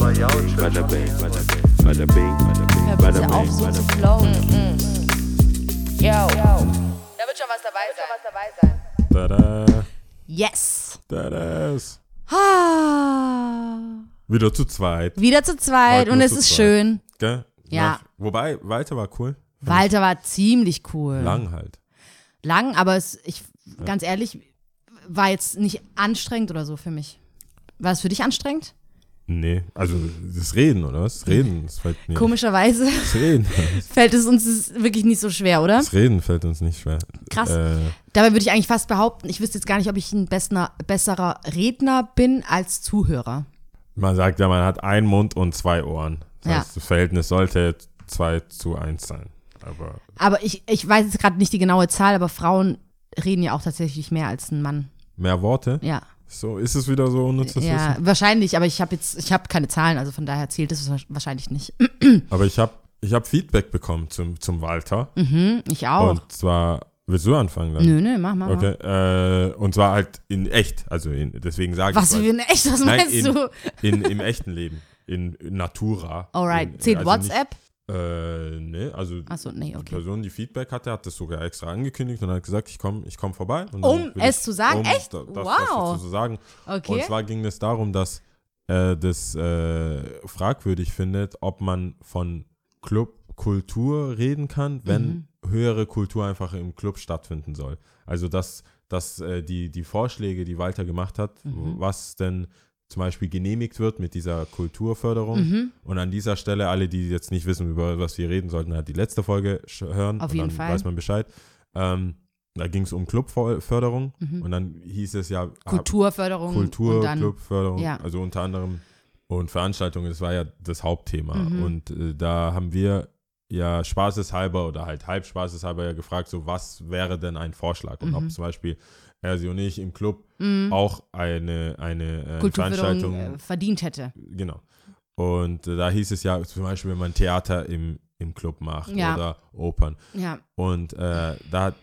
Bada bing, bada bing, bada bing, auf, bing, so zu bing. flowen. Yo. Da wird schon was dabei sein. Tada, Yes. tadas. Ah. Wieder zu zweit, Wieder zu zweit Heute und es ist zweit. schön. gell? Ja. Nach, wobei, Walter war cool. Walter war ziemlich cool. Lang halt. Lang, aber es, ich, ganz ehrlich, war jetzt nicht anstrengend oder so für mich. War es für dich anstrengend? Nee, also das Reden, oder was? Das Reden, das fällt mir. Komischerweise Das Reden, fällt es uns wirklich nicht so schwer, oder? das Reden fällt uns nicht schwer. Krass. Äh, Dabei würde ich eigentlich fast behaupten, ich wüsste jetzt gar nicht, ob ich ein besserer, besserer Redner bin als Zuhörer. man sagt ja, man hat einen Mund und zwei Ohren. Das Ja. heißt, das Verhältnis sollte 2 zu 1 sein. Aber Aber ich, ich weiß jetzt gerade nicht die genaue Zahl, aber Frauen reden ja auch tatsächlich mehr als ein Mann. mehr Worte? Ja, So, ist es wieder so unnützes ja Wissen? wahrscheinlich, aber ich habe jetzt, ich habe keine Zahlen, also von daher zählt es wahrscheinlich nicht. Aber ich habe ich hab Feedback bekommen zum, zum Walter. Mhm, ich auch. Und zwar, willst du anfangen dann? Nö, nö, mach mal. Okay, äh, und zwar halt in echt, also in, deswegen sage Was ich für eine echt, was Nein, meinst in, du? in, im echten Leben, in, in Natura. Alright, in, zählt also WhatsApp? Nicht, äh, ne, also Achso, nee, die okay. Person, die Feedback hatte, hat das sogar extra angekündigt und hat gesagt, ich komme ich komm vorbei. Und Um es ich- zu sagen? Um Echt? da- Das, Wow. Das zu sagen. Und Okay. zwar ging es darum, dass äh, das äh, fragwürdig findet, ob man von Clubkultur reden kann, wenn Mhm. höhere Kultur einfach im Club stattfinden soll. Also dass, dass äh, die, die Vorschläge, die Walter gemacht hat, Mhm. was denn zum Beispiel genehmigt wird mit dieser Kulturförderung. Mhm. Und an dieser Stelle, alle, die jetzt nicht wissen, über was wir reden, sollten halt die letzte Folge hören. Auf und jeden dann Fall. weiß man Bescheid. Ähm, da ging es um Clubförderung Mhm. und dann hieß es ja, ah, Kulturförderung Kultur, und dann Clubförderung, ja. also unter anderem und Veranstaltungen, das war ja das Hauptthema. Mhm. Und äh, da haben wir ja spaßeshalber oder halt halb spaßeshalber ja gefragt, so was wäre denn ein Vorschlag? Und Mhm. ob zum Beispiel er, sie und ich im Club Mhm. auch eine, eine äh, Veranstaltung äh, verdient hätte. Genau. Und äh, da hieß es ja zum Beispiel, wenn man Theater im, im Club macht Ja. oder Opern. Ja. Und äh, da hat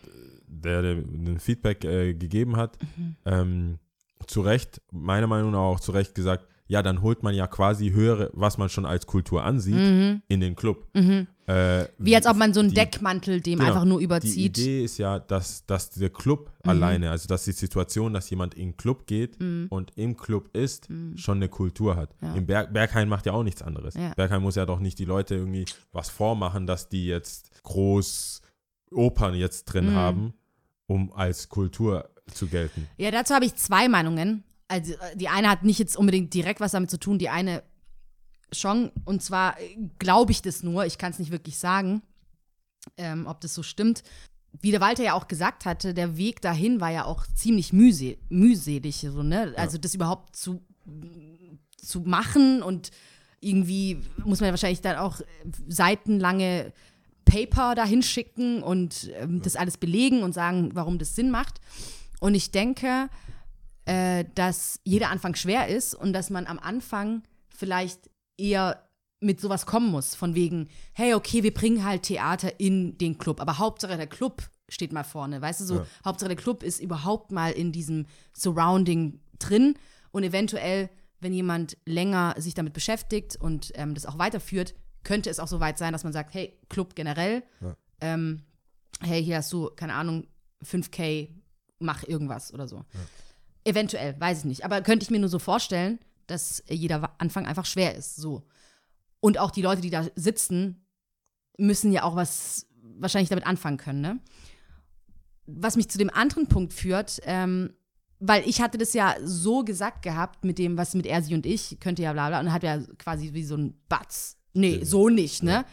der, der ein Feedback äh, gegeben hat, Mhm. ähm, zu Recht, meiner Meinung nach auch zu Recht gesagt, ja, dann holt man ja quasi höhere, was man schon als Kultur ansieht, Mhm. in den Club. Mhm. Äh, Wie als ob man so einen die- Deckmantel dem genau, einfach nur Die überzieht. Idee ist ja, dass, dass der Club Mhm. alleine, also dass die Situation, dass jemand in den Club geht Mhm. und im Club ist, schon eine Kultur hat. Ja. Im Berg, Berghain macht ja auch nichts anderes. Ja. Berghain muss ja doch nicht die Leute irgendwie was vormachen, dass die jetzt groß Opern jetzt drin Mhm. haben, um als Kultur zu gelten. Ja, dazu habe ich zwei Meinungen. Also äh, die eine hat nicht jetzt unbedingt direkt was damit zu tun, die eine schon. Und zwar äh, glaube ich das nur, ich kann es nicht wirklich sagen, ähm, ob das so stimmt. Wie der Walter ja auch gesagt hatte, der Weg dahin war ja auch ziemlich mühse mühselig. So, ne? Also das überhaupt zu, zu machen und irgendwie muss man ja wahrscheinlich dann auch äh, seitenlange Paper dahin schicken und ähm, das alles belegen und sagen, warum das Sinn macht. Und ich denke, äh, dass jeder Anfang schwer ist und dass man am Anfang vielleicht eher mit sowas kommen muss, von wegen, hey, okay, wir bringen halt Theater in den Club, aber Hauptsache der Club steht mal vorne, weißt du, so, Ja. Hauptsache der Club ist überhaupt mal in diesem Surrounding drin und eventuell, wenn jemand länger sich damit beschäftigt und ähm, das auch weiterführt, könnte es auch so weit sein, dass man sagt, hey, Club generell, Ja. ähm, hey, hier hast du, keine Ahnung, 5K, mach irgendwas oder so. Eventuell, weiß ich nicht. Aber könnte ich mir nur so vorstellen, dass jeder Anfang einfach schwer ist. So. Und auch die Leute, die da sitzen, müssen ja auch was wahrscheinlich damit anfangen können, ne? Was mich zu dem anderen Punkt führt, ähm, weil ich hatte das ja so gesagt gehabt mit dem, was mit er, sie und ich, könnte ja bla bla, und hat ja quasi wie so ein Batz. Nee, so nicht, ne?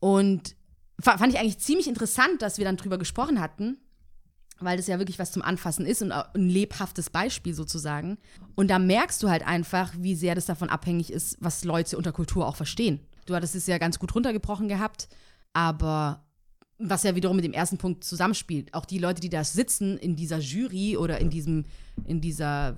Und fa- fand ich eigentlich ziemlich interessant, dass wir dann drüber gesprochen hatten, weil das ja wirklich was zum Anfassen ist und ein lebhaftes Beispiel sozusagen. Und da merkst du halt einfach, wie sehr das davon abhängig ist, was Leute unter Kultur auch verstehen. Du hattest es ja ganz gut runtergebrochen gehabt, aber was ja wiederum mit dem ersten Punkt zusammenspielt, auch die Leute, die da sitzen in dieser Jury oder in diesem, in dieser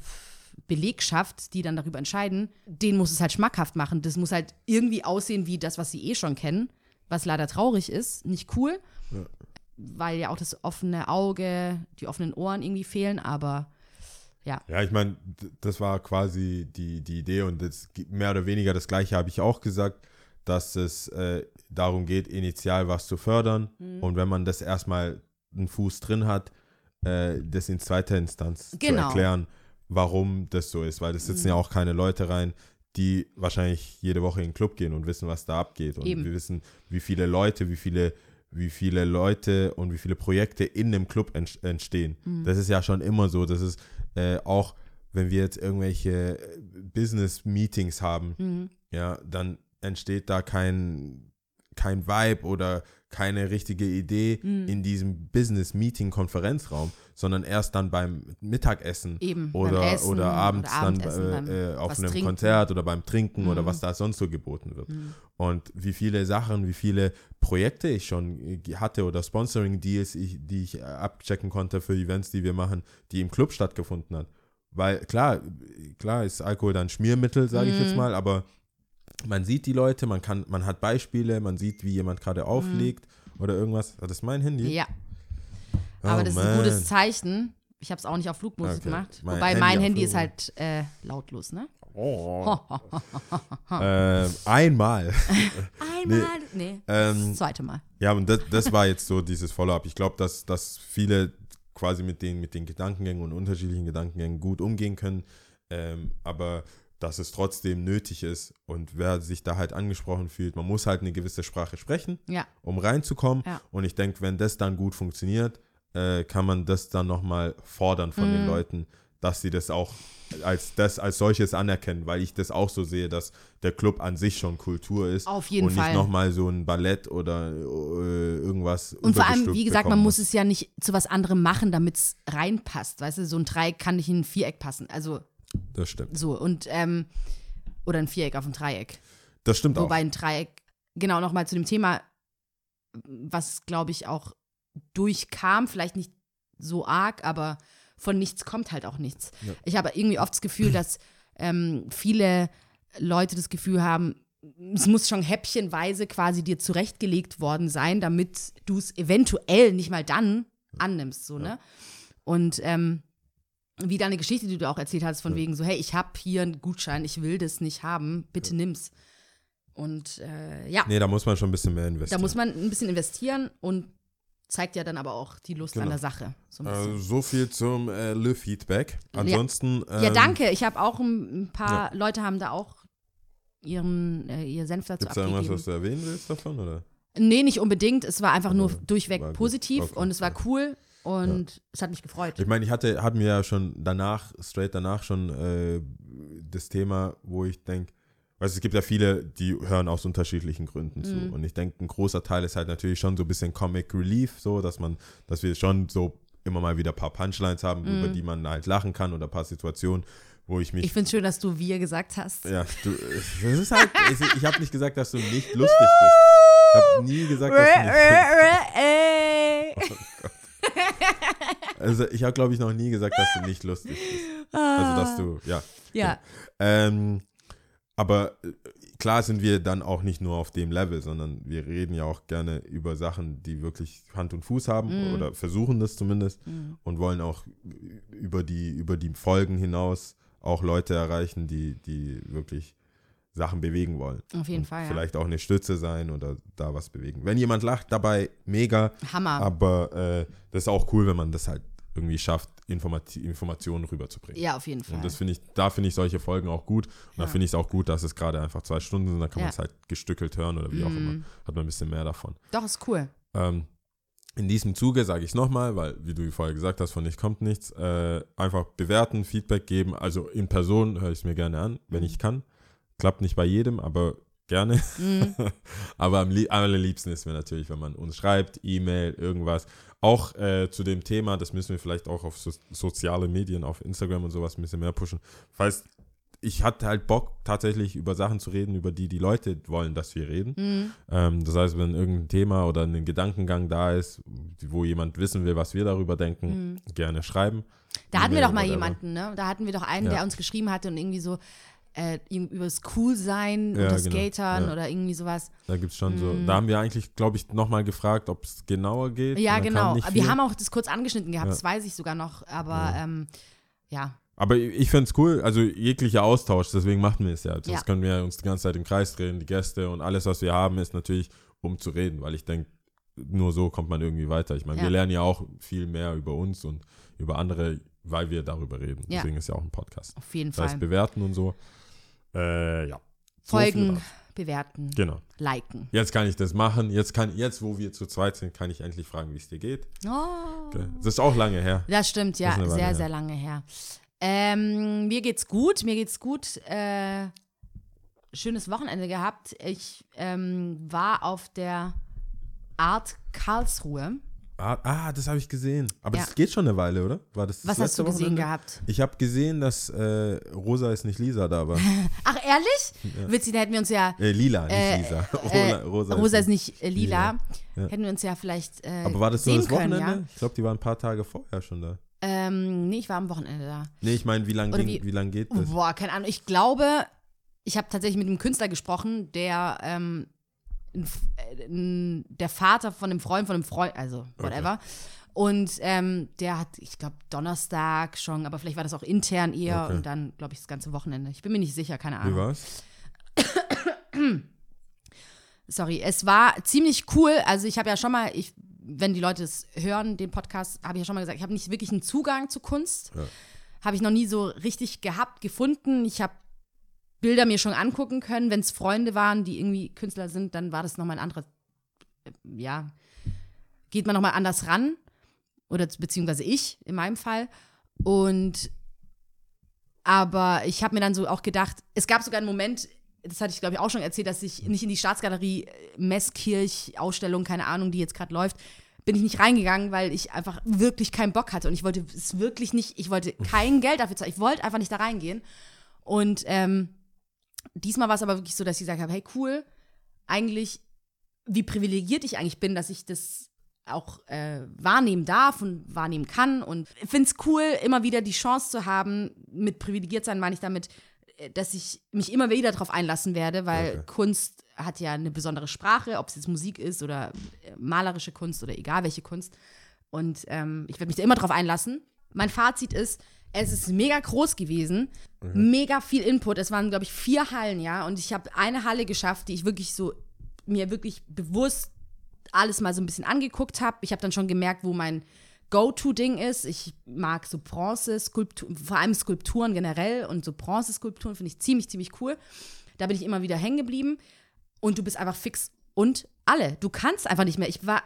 Belegschaft, die dann darüber entscheiden, denen muss es halt schmackhaft machen. Das muss halt irgendwie aussehen wie das, was sie eh schon kennen, was leider traurig ist, nicht cool, weil ja auch das offene Auge, die offenen Ohren irgendwie fehlen, aber ja. Ja, ich meine, das war quasi die, die Idee und das, mehr oder weniger das Gleiche habe ich auch gesagt, dass es äh, darum geht, initial was zu fördern Mhm. und wenn man das erstmal einen Fuß drin hat, äh, das in zweiter Instanz zu Genau. erklären, warum das so ist, weil das sitzen ja Mhm. auch keine Leute rein, die wahrscheinlich jede Woche in den Club gehen und wissen, was da abgeht und Eben. wir wissen, wie viele Leute, wie viele wie viele Leute und wie viele Projekte in einem Club ent entstehen. Mhm. Das ist ja schon immer so. Das ist äh, auch, wenn wir jetzt irgendwelche äh, Business-Meetings haben, Mhm. ja, dann entsteht da kein, kein Vibe oder keine richtige Idee Mhm. in diesem Business-Meeting-Konferenzraum, sondern erst dann beim Mittagessen Eben. beim oder, Essen oder abends dann Abendessen, beim äh, äh, auf einem trinken. Konzert oder beim Trinken oder Mhm. was da sonst so geboten wird. Mhm. Und wie viele Sachen, wie viele Projekte ich schon äh, hatte oder Sponsoring-Deals, die ich äh, abchecken konnte für Events, die wir machen, die im Club stattgefunden hat. Weil klar, klar ist Alkohol dann Schmiermittel, sage ich jetzt Mhm. mal, aber man sieht die Leute, man kann, man hat Beispiele, man sieht, wie jemand gerade auflegt oder irgendwas. Das ist mein Handy. Mhm. Ja, Oh, aber das ist ein gutes Zeichen. Ich habe es auch nicht auf Flugmodus Okay. gemacht. Mein Wobei Handy mein Handy ist halt äh, lautlos, ne? Oh. ähm, einmal. Einmal. Nee, Ähm, das zweite Mal. Ja, und das, das war jetzt so dieses Follow-up. Ich glaube, dass, dass viele quasi mit den, mit den Gedankengängen und unterschiedlichen Gedankengängen gut umgehen können, ähm, aber dass es trotzdem nötig ist und wer sich da halt angesprochen fühlt, man muss halt eine gewisse Sprache sprechen, Ja, um reinzukommen. Ja. Und ich denke, wenn das dann gut funktioniert, äh, kann man das dann nochmal fordern von den Mhm. Leuten, dass sie das auch als das als solches anerkennen, weil ich das auch so sehe, dass der Club an sich schon Kultur ist auf jeden und Fall. nicht nochmal so ein Ballett oder äh, irgendwas. Und vor allem, wie gesagt, man muss es ja nicht zu was anderem machen, damit es reinpasst. Weißt du, so ein Dreieck kann nicht in ein Viereck passen. Also Das stimmt. so und ähm, oder ein Viereck auf ein Dreieck. Das stimmt Wobei auch. ein Dreieck, genau nochmal zu dem Thema, was glaube ich auch durchkam, vielleicht nicht so arg, aber von nichts kommt halt auch nichts. Ja. Ich habe irgendwie oft das Gefühl, dass ähm, viele Leute das Gefühl haben, es muss schon häppchenweise quasi dir zurechtgelegt worden sein, damit du es eventuell nicht mal dann annimmst, so, ne? Und ähm, wie deine Geschichte, die du auch erzählt hast, von Ja. wegen so, hey, ich habe hier einen Gutschein, ich will das nicht haben, bitte nimm's. Und äh, ja, Nee, da muss man schon ein bisschen mehr investieren. da muss man ein bisschen investieren und zeigt ja dann aber auch die Lust Genau. an der Sache. So äh, so viel zum äh, Le-Feedback. Ansonsten. ja, ähm, danke. Ich habe auch ein, ein paar Leute haben da auch ihren, äh, ihr Senf dazu Gibt es da irgendwas, abgegeben. was du erwähnen willst davon? Oder? Nee, nicht unbedingt. Es war einfach nur durchweg positiv Okay, und es war ja. cool und es hat mich gefreut. Ich meine, ich hatte, hatten wir ja schon danach, straight danach schon äh, das Thema, wo ich denke, weißt es gibt ja viele, die hören aus unterschiedlichen Gründen zu. Mhm. Und ich denke, ein großer Teil ist halt natürlich schon so ein bisschen Comic Relief, so, dass man, dass wir schon so immer mal wieder ein paar Punchlines haben, über die man halt lachen kann oder ein paar Situationen, wo ich mich Mhm. Ich finde es schön, dass du wir gesagt hast. Ja, du, das ist halt, ich, ich habe nicht gesagt, dass du nicht lustig bist. Ich habe nie gesagt, dass du nicht Ey. Also ich habe, glaube ich, noch nie gesagt, dass du nicht lustig bist. Also, dass du, ja. Ja, Ähm, aber äh, klar sind wir dann auch nicht nur auf dem Level, sondern wir reden ja auch gerne über Sachen, die wirklich Hand und Fuß haben Mhm. oder versuchen das zumindest und wollen auch über die, über die Folgen hinaus auch Leute erreichen, die, die wirklich Sachen bewegen wollen. auf jeden Und Fall. Ja. Vielleicht auch eine Stütze sein oder da was bewegen. Wenn jemand lacht dabei, mega. Hammer. Aber äh, das ist auch cool, wenn man das halt irgendwie schafft, Informati Informationen rüberzubringen. ja, auf jeden Fall. Und das finde ich, da finde ich solche Folgen auch gut. Und da Ja. finde ich es auch gut, dass es gerade einfach zwei Stunden sind, da kann Ja. man es halt gestückelt hören oder wie auch immer. Mhm. Hat man ein bisschen mehr davon. Doch, ist cool. Ähm, in diesem Zuge sage ich es nochmal, weil, wie du vorher gesagt hast, von nicht kommt nichts. Äh, einfach bewerten, Feedback geben. Also in Person höre ich es mir gerne an, wenn ich kann. Klappt nicht bei jedem, aber gerne. Mhm. aber am lieb- allerliebsten ist mir natürlich, wenn man uns schreibt, E-Mail, irgendwas. Auch äh, zu dem Thema, das müssen wir vielleicht auch auf so, soziale Medien, auf Instagram und sowas ein bisschen mehr pushen. Falls ich hatte halt Bock, tatsächlich über Sachen zu reden, über die die Leute wollen, dass wir reden. Mhm. Ähm, das heißt, wenn irgendein Thema oder ein Gedankengang da ist, wo jemand wissen will, was wir darüber denken, gerne schreiben. Da hatten wir doch mal jemanden, ne? Da hatten wir doch einen, Ja. der uns geschrieben hatte und irgendwie so äh, über das Coolsein Ja, oder genau. Skatern Ja. oder irgendwie sowas. Da gibt es schon so. Da haben wir eigentlich, glaube ich, nochmal gefragt, ob es genauer geht. Ja, genau. Wir viel. haben auch das kurz angeschnitten gehabt, Ja. das weiß ich sogar noch. Aber Ja. ähm, ja, Aber ich fände es cool, also jeglicher Austausch, deswegen machen wir es ja. Sonst Ja. können wir uns die ganze Zeit im Kreis drehen, die Gäste und alles, was wir haben, ist natürlich, um zu reden, weil ich denke, nur so kommt man irgendwie weiter. Ich meine, Ja. wir lernen ja auch viel mehr über uns und über andere, weil wir darüber reden. Ja. Deswegen ist ja auch ein Podcast. Auf jeden Das heißt, Fall. bewerten und so. Äh, ja. So Folgen, bewerten, Genau. liken. Jetzt kann ich das machen. Jetzt, kann, jetzt, wo wir zu zweit sind, kann ich endlich fragen, wie es dir geht. Oh. Das ist auch lange her. Das stimmt, ja, Das sehr, her. sehr lange her. Ähm, mir geht's gut, mir geht's gut. Äh, schönes Wochenende gehabt. Ich ähm, war auf der Art Karlsruhe. Ah, ah das habe ich gesehen. Aber Ja. das geht schon eine Weile, oder? War das, das Was hast letzte du gesehen Wochenende? gehabt? Ich habe gesehen, dass äh, Rosa ist nicht Lisa da war. Ach, ehrlich? Witzig, da hätten wir uns ja. Äh, Lila, nicht Äh, Lisa. Äh, Rosa, Rosa, ist nicht äh, lila. Ja. Hätten wir uns ja vielleicht. Aber war das nur das Wochenende? Können, Ich glaube, die waren ein paar Tage vorher schon da. ja? ähm, nee, ich war am Wochenende da. Nee, ich meine, wie lange wie lang geht das? Boah, keine Ahnung. Ich glaube, ich habe tatsächlich mit einem Künstler gesprochen, der ähm, ein äh, ein- der Vater von einem Freund von einem Freund, also whatever. Und ähm, der hat, ich glaube, Donnerstag schon, aber vielleicht war das auch intern eher Okay. und dann, glaube ich, das ganze Wochenende. Ich bin mir nicht sicher, keine Wie Ahnung. war's? Sorry, es war ziemlich cool. Also ich habe ja schon mal, ich, wenn die Leute es hören, den Podcast, habe ich ja schon mal gesagt, ich habe nicht wirklich einen Zugang zu Kunst. Ja. Habe ich noch nie so richtig gehabt, gefunden. Ich habe Bilder mir schon angucken können. Wenn es Freunde waren, die irgendwie Künstler sind, dann war das nochmal ein anderes, äh, ja, geht man nochmal anders ran. Oder beziehungsweise ich in meinem Fall. Und aber ich habe mir dann so auch gedacht, es gab sogar einen Moment, das hatte ich glaube ich auch schon erzählt, dass ich nicht in die Staatsgalerie äh, Messkirch Ausstellung, keine Ahnung, die jetzt gerade läuft, bin ich nicht reingegangen, weil ich einfach wirklich keinen Bock hatte und ich wollte es wirklich nicht, ich wollte kein Geld dafür zahlen, ich wollte einfach nicht da reingehen und ähm, diesmal war es aber wirklich so, dass ich gesagt habe, hey cool, eigentlich wie privilegiert ich eigentlich bin, dass ich das auch äh, wahrnehmen darf und wahrnehmen kann. Und ich finde es cool, immer wieder die Chance zu haben, mit privilegiert sein meine ich damit, äh, dass ich mich immer wieder darauf einlassen werde, weil Okay. Kunst hat ja eine besondere Sprache, ob es jetzt Musik ist oder äh, malerische Kunst oder egal welche Kunst. Und ähm, ich werde mich da immer drauf einlassen. Mein Fazit ist, es ist mega groß gewesen, mega viel Input. Es waren, glaube ich, vier Hallen, ja. Und ich habe eine Halle geschafft, die ich wirklich so mir wirklich bewusst alles mal so ein bisschen angeguckt habe. Ich habe dann schon gemerkt, wo mein Go-To-Ding ist. Ich mag so Bronze-Skulpturen, vor allem Skulpturen generell und so Bronze-Skulpturen finde ich ziemlich, ziemlich cool. Da bin ich immer wieder hängen geblieben und du bist einfach fix und alle. Du kannst einfach nicht mehr. Ich war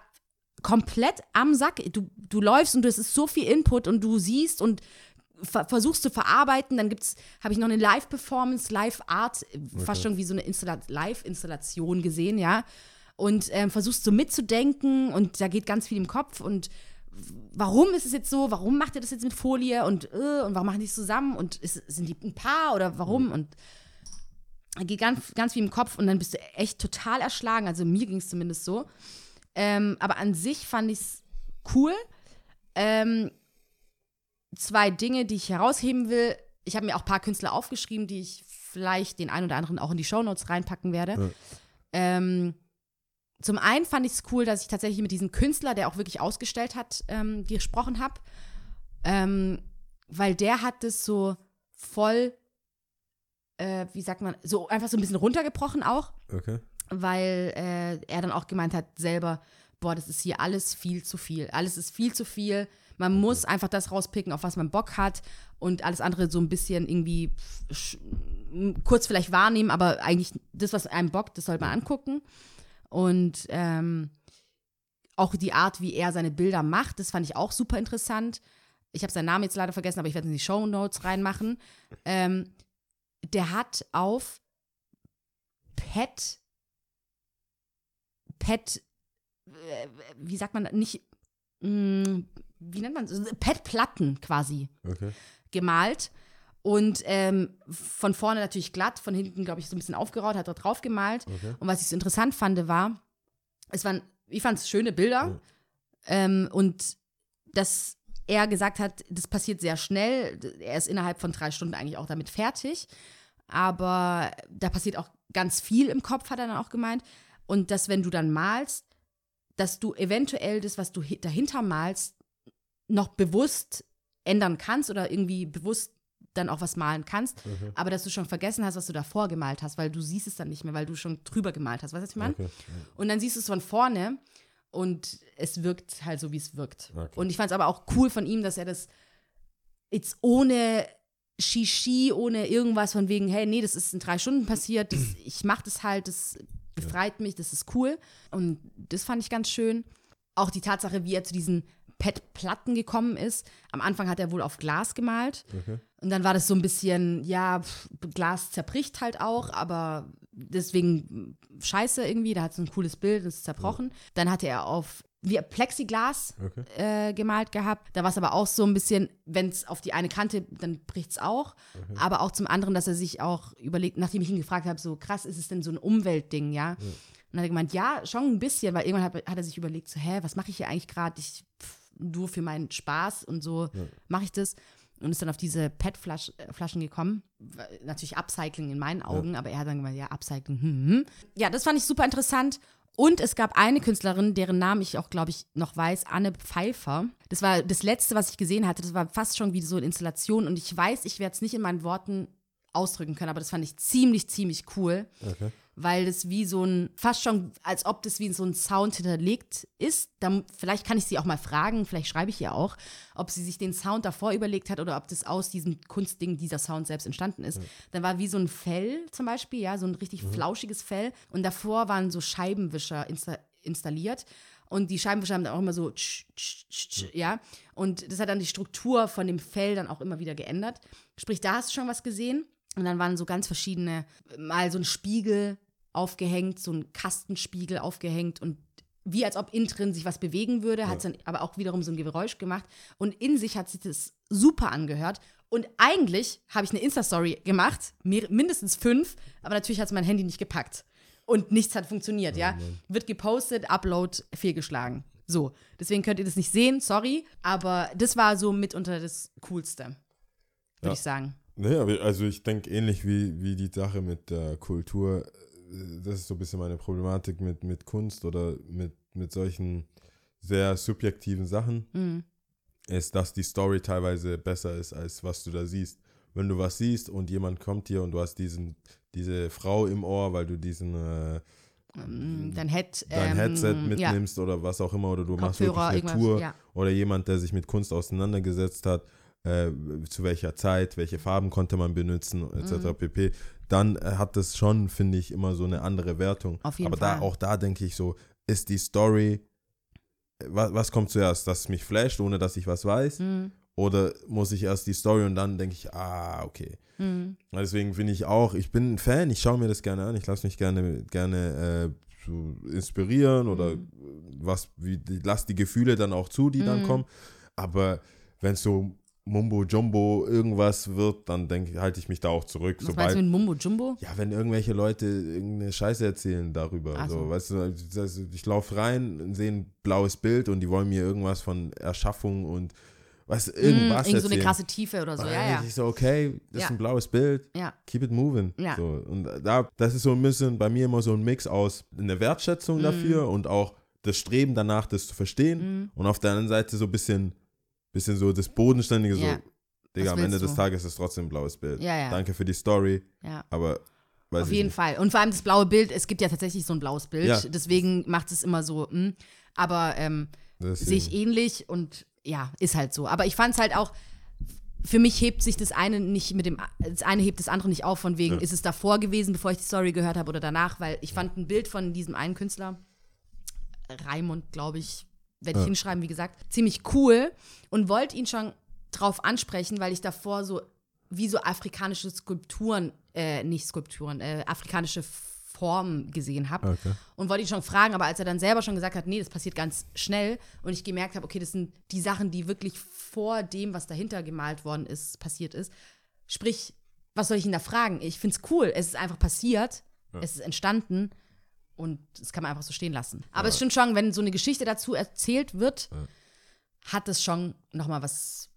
komplett am Sack. Du, du läufst und es ist so viel Input und du siehst und ver versuchst zu verarbeiten. Dann gibt's, habe ich noch eine Live-Performance, Live-Art, fast schon wie so eine Installa Live-Installation gesehen, ja. Und ähm, versuchst so mitzudenken und da geht ganz viel im Kopf und warum ist es jetzt so? Warum macht ihr das jetzt mit Folie und, äh, und warum machen die es zusammen und ist, sind die ein Paar oder warum? Und da geht ganz, ganz viel im Kopf und dann bist du echt total erschlagen. Also mir ging es zumindest so. Ähm, aber an sich fand ich es cool. Ähm, zwei Dinge, die ich herausheben will. Ich habe mir auch ein paar Künstler aufgeschrieben, die ich vielleicht den einen oder anderen auch in die Shownotes reinpacken werde. Ja. Ähm, zum einen fand ich es cool, dass ich tatsächlich mit diesem Künstler, der auch wirklich ausgestellt hat, ähm, gesprochen habe. Ähm, weil der hat das so voll, äh, wie sagt man, so einfach so ein bisschen runtergebrochen auch Okay. weil äh, er dann auch gemeint hat selber, boah, das ist hier alles viel zu viel. Alles ist viel zu viel. Man muss einfach das rauspicken, auf was man Bock hat und alles andere so ein bisschen irgendwie kurz vielleicht wahrnehmen, aber eigentlich das, was einem bockt, das soll man angucken. Und ähm, auch die Art, wie er seine Bilder macht, das fand ich auch super interessant. Ich habe seinen Namen jetzt leider vergessen, aber ich werde es in die Show Notes reinmachen. Ähm, der hat auf Pet Pet, äh, wie sagt man, nicht, mh, wie nennt man es? Pet-Platten quasi Okay. gemalt. Und ähm, von vorne natürlich glatt, von hinten, glaube ich, so ein bisschen aufgeraut, hat er drauf gemalt. Okay. Und was ich so interessant fand, war, es waren, ich fand es schöne Bilder. Ähm, und dass er gesagt hat, das passiert sehr schnell. Er ist innerhalb von drei Stunden eigentlich auch damit fertig. Aber da passiert auch ganz viel im Kopf, hat er dann auch gemeint. Und dass, wenn du dann malst, dass du eventuell das, was du hi- dahinter malst, noch bewusst ändern kannst oder irgendwie bewusst dann auch was malen kannst, aber dass du schon vergessen hast, was du davor gemalt hast, weil du siehst es dann nicht mehr, weil du schon drüber gemalt hast. Weißt du, was ich meine? Okay. Und dann siehst du es von vorne und es wirkt halt so, wie es wirkt. Okay. Und ich fand es aber auch cool von ihm, dass er das jetzt ohne Shishi, ohne irgendwas von wegen, hey, nee, das ist in drei Stunden passiert, das, ich mach das halt, das befreit mich, das ist cool. Und das fand ich ganz schön. Auch die Tatsache, wie er zu diesen PET-Platten gekommen ist. Am Anfang hat er wohl auf Glas gemalt. Okay. Und dann war das so ein bisschen, ja, pf, Glas zerbricht halt auch, aber deswegen scheiße irgendwie. Da hat so ein cooles Bild, das ist zerbrochen. Dann hatte er auf wie Plexiglas Okay. äh, gemalt gehabt. Da war es aber auch so ein bisschen, wenn es auf die eine Kante, dann bricht es auch. Aber auch zum anderen, dass er sich auch überlegt, nachdem ich ihn gefragt habe, so krass, ist es denn so ein Umweltding, ja? Und dann hat er gemeint, ja, schon ein bisschen, weil irgendwann hat, hat er sich überlegt, so, hä, was mache ich hier eigentlich gerade? Ich pff, nur für meinen Spaß und so mache ich das. Und ist dann auf diese PET-Flaschen gekommen. Weil- Natürlich Upcycling in meinen Augen, aber er hat dann gemeint, ja, Upcycling, hm, hm. Ja, das fand ich super interessant. Und es gab eine Künstlerin, deren Namen ich auch, glaube ich, noch weiß, Anne Pfeiffer. Das war das Letzte, was ich gesehen hatte. Das war fast schon wie so eine Installation. Und ich weiß, ich werde es nicht in meinen Worten ausdrücken können, aber das fand ich ziemlich, ziemlich cool Okay. Weil das wie so ein, fast schon, als ob das wie so ein Sound hinterlegt ist. Dann, vielleicht kann ich sie auch mal fragen, vielleicht schreibe ich ihr auch, ob sie sich den Sound davor überlegt hat oder ob das aus diesem Kunstding dieser Sound selbst entstanden ist. Dann war wie so ein Fell zum Beispiel, ja, so ein richtig flauschiges Fell und davor waren so Scheibenwischer insta installiert. Und die Scheibenwischer haben dann auch immer so, tsch, tsch, tsch, tsch, ja. Und das hat dann die Struktur von dem Fell dann auch immer wieder geändert. Sprich, da hast du schon was gesehen. Und dann waren so ganz verschiedene, mal so ein Spiegel aufgehängt, so ein Kastenspiegel aufgehängt und wie als ob innen drin sich was bewegen würde, hat es dann aber auch wiederum so ein Geräusch gemacht. Und in sich hat sich das super angehört. Und eigentlich habe ich eine Insta-Story gemacht, mehr, mindestens fünf, aber natürlich hat es mein Handy nicht gepackt. Und nichts hat funktioniert, ja. Wird gepostet, Upload fehlgeschlagen. So, deswegen könnt ihr das nicht sehen, sorry. Aber das war so mitunter das Coolste, würde Ja. ich sagen. Nee, aber also ich denke ähnlich wie, wie die Sache mit der Kultur. Das ist so ein bisschen meine Problematik mit, mit Kunst oder mit, mit solchen sehr subjektiven Sachen, Mhm. ist, dass die Story teilweise besser ist, als was du da siehst. Wenn du was siehst und jemand kommt hier und du hast diesen, diese Frau im Ohr, weil du diesen äh, Dein, Head, dein ähm, Headset ja. mitnimmst oder was auch immer, oder du machst wirklich Kopfhörer, eine Tour ja. oder jemand, der sich mit Kunst auseinandergesetzt hat, äh, zu welcher Zeit, welche Farben konnte man benutzen, etc. Mhm. pp. Dann äh, hat das schon, finde ich, immer so eine andere Wertung. Auf jeden Aber da, Fall. auch da denke ich so, ist die Story, was, was kommt zuerst, dass es mich flasht, ohne dass ich was weiß? Mhm. Oder muss ich erst die Story und dann denke ich, ah, okay. Deswegen finde ich auch, ich bin ein Fan, ich schaue mir das gerne an, ich lasse mich gerne, gerne äh, so inspirieren oder was, wie, lass die Gefühle dann auch zu, die dann kommen. Aber wenn es so Mumbo Jumbo irgendwas wird, dann denke halte ich mich da auch zurück. Was meinst du mit Mumbo Jumbo? ja, wenn irgendwelche Leute irgendeine Scheiße erzählen darüber. Ach So, so. weißt du, das, ich laufe rein und sehe ein blaues Bild und die wollen mir irgendwas von Erschaffung und was irgendwas Mm, irgend so eine krasse Tiefe oder so, Und ja, ja. ich so, okay, das Ja. ist ein blaues Bild. Ja. Keep it moving. Ja. So, und da, das ist so ein bisschen bei mir immer so ein Mix aus eine Mm. Wertschätzung dafür und auch das Streben danach, das zu verstehen. Mm. Und auf der anderen Seite so ein bisschen, bisschen so das Bodenständige, Ja. so, Digga, Was am Ende willst des du? Tages ist es trotzdem ein blaues Bild. Ja, ja. Danke für die Story, ja. aber Auf jeden nicht. Fall. Und vor allem das blaue Bild, es gibt ja tatsächlich so ein blaues Bild, Ja. deswegen macht es immer so, hm. aber ähm, sehe ich ähnlich und ja, ist halt so. Aber ich fand es halt auch, für mich hebt sich das eine nicht mit dem, das eine hebt das andere nicht auf, von wegen, Ja. ist es davor gewesen, bevor ich die Story gehört habe oder danach, weil ich fand ein Bild von diesem einen Künstler, Raimund, glaube ich, werde ich Ja. hinschreiben, wie gesagt, ziemlich cool und wollte ihn schon drauf ansprechen, weil ich davor so wie so afrikanische Skulpturen, äh, nicht Skulpturen, äh, afrikanische Formen gesehen habe Okay. und wollte ihn schon fragen, aber als er dann selber schon gesagt hat, nee, das passiert ganz schnell und ich gemerkt habe, okay, das sind die Sachen, die wirklich vor dem, was dahinter gemalt worden ist, passiert ist. Sprich, was soll ich ihn da fragen? Ich finde es cool, es ist einfach passiert, es ist entstanden und das kann man einfach so stehen lassen. Aber es stimmt schon, wenn so eine Geschichte dazu erzählt wird, hat es schon nochmal was,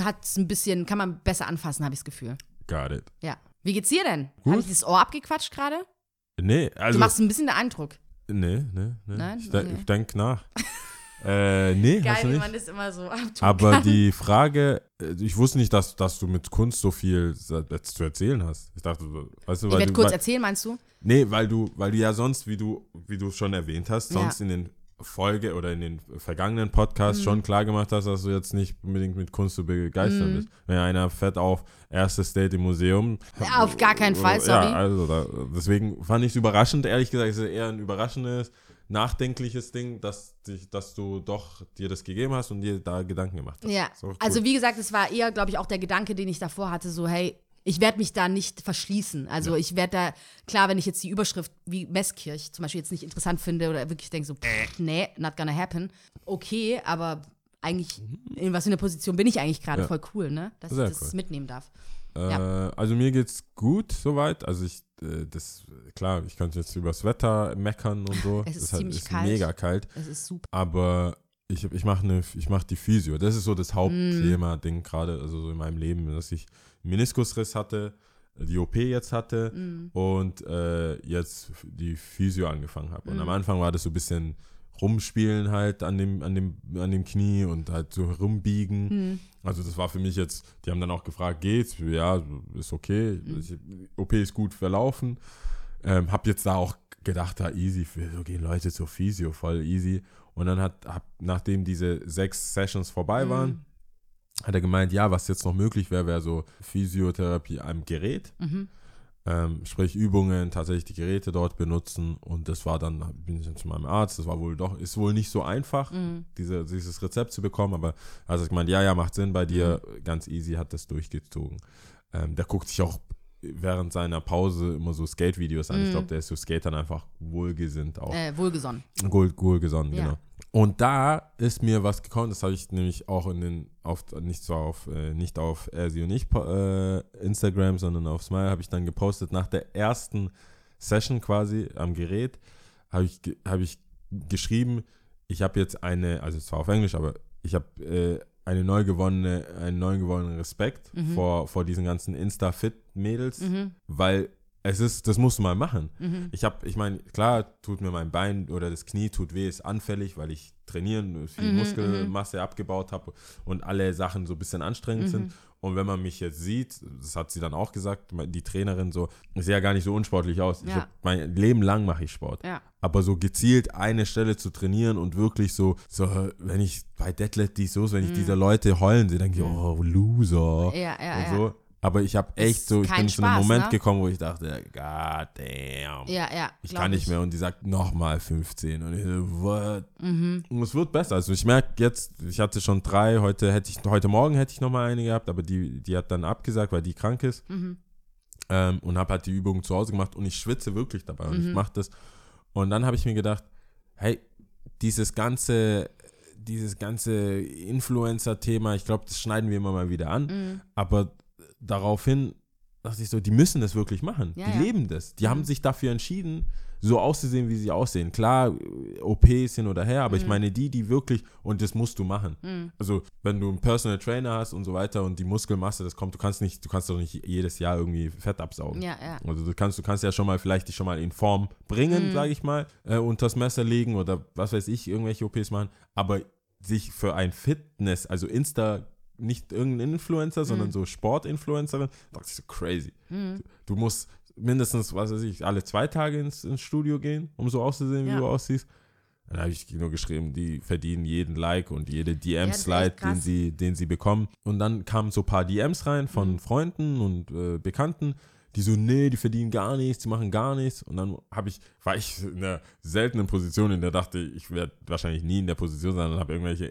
hat es ein bisschen, kann man besser anfassen, habe ich das Gefühl. Got it. Ja. Wie geht's dir denn? Habe ich das Ohr abgequatscht gerade? Nee, Du also. machst ein bisschen den Eindruck. nee, nee, nee. Nein? Ich, Okay. ich denke nach. Äh, nee, hast Geil, du wie nicht. man das immer so abtun Aber kann. die Frage, äh, ich wusste nicht, dass, dass du mit Kunst so viel jetzt zu erzählen hast. Ich dachte, weißt du, Ich weil werde du, kurz weil, erzählen, meinst du? Nee, weil du, weil du ja sonst, wie du, wie du schon erwähnt hast, Ja. sonst in den Folge oder in den vergangenen Podcasts Mhm. schon klar gemacht hast, dass du jetzt nicht unbedingt mit Kunst zu begeistern Mhm. bist. Wenn einer fett auf erstes Date im Museum. Ja, auf gar keinen Fall, sorry. Ja, also da, deswegen fand ich es überraschend, ehrlich gesagt, es ist eher ein überraschendes, nachdenkliches Ding, dass, dich, dass du doch dir das gegeben hast und dir da Gedanken gemacht hast. Ja, cool. also wie gesagt, es war eher, glaube ich, auch der Gedanke, den ich davor hatte, so hey, ich werde mich da nicht verschließen. Also ich werde da, klar, wenn ich jetzt die Überschrift wie Messkirch zum Beispiel jetzt nicht interessant finde oder wirklich denke so, pff, nee, not gonna happen, okay, aber eigentlich, in was für einer Position bin ich eigentlich gerade Ja. voll cool, ne? Dass Sehr ich das cool. mitnehmen darf. Äh, Ja. Also mir geht's gut soweit. Also ich, äh, das, klar, ich könnte jetzt übers Wetter meckern und so. Es ist halt- ziemlich ist kalt. mega kalt. Es ist super. Aber ich, ich mache ne, ich mach die Physio. Das ist so das Hauptthema-Ding gerade, also so in meinem Leben, dass ich Meniskusriss hatte, die OP jetzt hatte und äh, jetzt die Physio angefangen habe. Und am Anfang war das so ein bisschen rumspielen halt an dem, an dem, an dem Knie und halt so rumbiegen. Also das war für mich jetzt, die haben dann auch gefragt, geht's? Ja, ist okay. Ich, OP ist gut verlaufen. Ähm, hab jetzt da auch gedacht, da easy, für, so gehen Leute zur Physio, voll easy. Und dann hat, hab, nachdem diese sechs Sessions vorbei waren, hat er gemeint, ja, was jetzt noch möglich wäre, wäre so Physiotherapie am Gerät. Ähm, sprich Übungen, tatsächlich die Geräte dort benutzen und das war dann, bin ich dann zu meinem Arzt, das war wohl doch, ist wohl nicht so einfach, diese, dieses Rezept zu bekommen, aber also ich gemeint, ja, ja, macht Sinn bei dir, ganz easy, hat das durchgezogen. Ähm, der guckt sich auch während seiner Pause immer so Skate-Videos an. Ich glaube, der ist so Skatern einfach wohlgesinnt auch. Äh, wohlgesonnen. Wohl, wohlgesonnen, Ja. genau. Und da ist mir was gekommen, das habe ich nämlich auch in den, auf, nicht so auf, äh, nicht auf er, sie und ich äh, Instagram, sondern auf Smile habe ich dann gepostet. Nach der ersten Session quasi am Gerät habe ich, habe ich geschrieben, ich habe jetzt eine, also zwar auf Englisch, aber ich habe äh, eine neu gewonnene, einen neu gewonnenen Respekt vor, vor diesen ganzen Insta-Fit-Mädels, weil es ist, das musst du mal machen. Ich habe, ich meine, klar tut mir mein Bein oder das Knie tut weh, ist anfällig, weil ich trainieren, viel Muskelmasse abgebaut habe und alle Sachen so ein bisschen anstrengend sind. Und wenn man mich jetzt sieht, das hat sie dann auch gesagt, die Trainerin so, ich sehe ja gar nicht so unsportlich aus. Ich Ja. hab, mein Leben lang mache ich Sport. Ja. Aber so gezielt eine Stelle zu trainieren und wirklich so, so wenn ich bei Deadlift die so, wenn ich diese Leute heulen sehe, denke ich, oh, Loser. Mhm. Ja, ja, und ja. so. Aber ich habe echt so, ich bin zu einem Spaß, Moment ne? gekommen, wo ich dachte, God damn. Ja, ja. Ich kann nicht mehr. Und die sagt nochmal 15. Und ich so, what? Und es wird besser. Also ich merke jetzt, ich hatte schon drei, heute hätte ich, heute Morgen hätte ich nochmal eine gehabt, aber die, die hat dann abgesagt, weil die krank ist. Ähm, und habe halt die Übungen zu Hause gemacht und ich schwitze wirklich dabei und ich mache das. Und dann habe ich mir gedacht, hey, dieses ganze, dieses ganze Influencer-Thema, ich glaube, das schneiden wir immer mal wieder an, Mhm. aber daraufhin dachte ich so, die müssen das wirklich machen. Ja, die ja. Mhm. leben das. Die haben sich dafür entschieden, so auszusehen, wie sie aussehen. Klar, OPs hin oder her, aber Mhm. ich meine die, die wirklich, und das musst du machen. Also, wenn du einen Personal Trainer hast und so weiter und die Muskelmasse, das kommt, du kannst nicht, du kannst doch nicht jedes Jahr irgendwie Fett absaugen. Ja, ja. Also du kannst, du kannst ja schon mal vielleicht dich schon mal in Form bringen, Mhm. sage ich mal, äh, unters Messer legen oder was weiß ich, irgendwelche OPs machen, aber sich für ein Fitness, also Insta, nicht irgendein Influencer, sondern Mhm. so Sportinfluencerin, dachte ich so crazy. Du, du musst mindestens, was weiß ich, alle zwei Tage ins, ins Studio gehen, um so auszusehen, wie Ja. du aussiehst. Dann habe ich nur geschrieben, die verdienen jeden Like und jede DM-Slide, krass. den sie, den sie bekommen. Und dann kamen so ein paar DMs rein Mhm. von Freunden und äh, Bekannten, die so, nee, die verdienen gar nichts, die machen gar nichts. Und dann habe ich, war ich in einer seltenen Position, in der dachte, ich werde wahrscheinlich nie in der Position sein und habe irgendwelche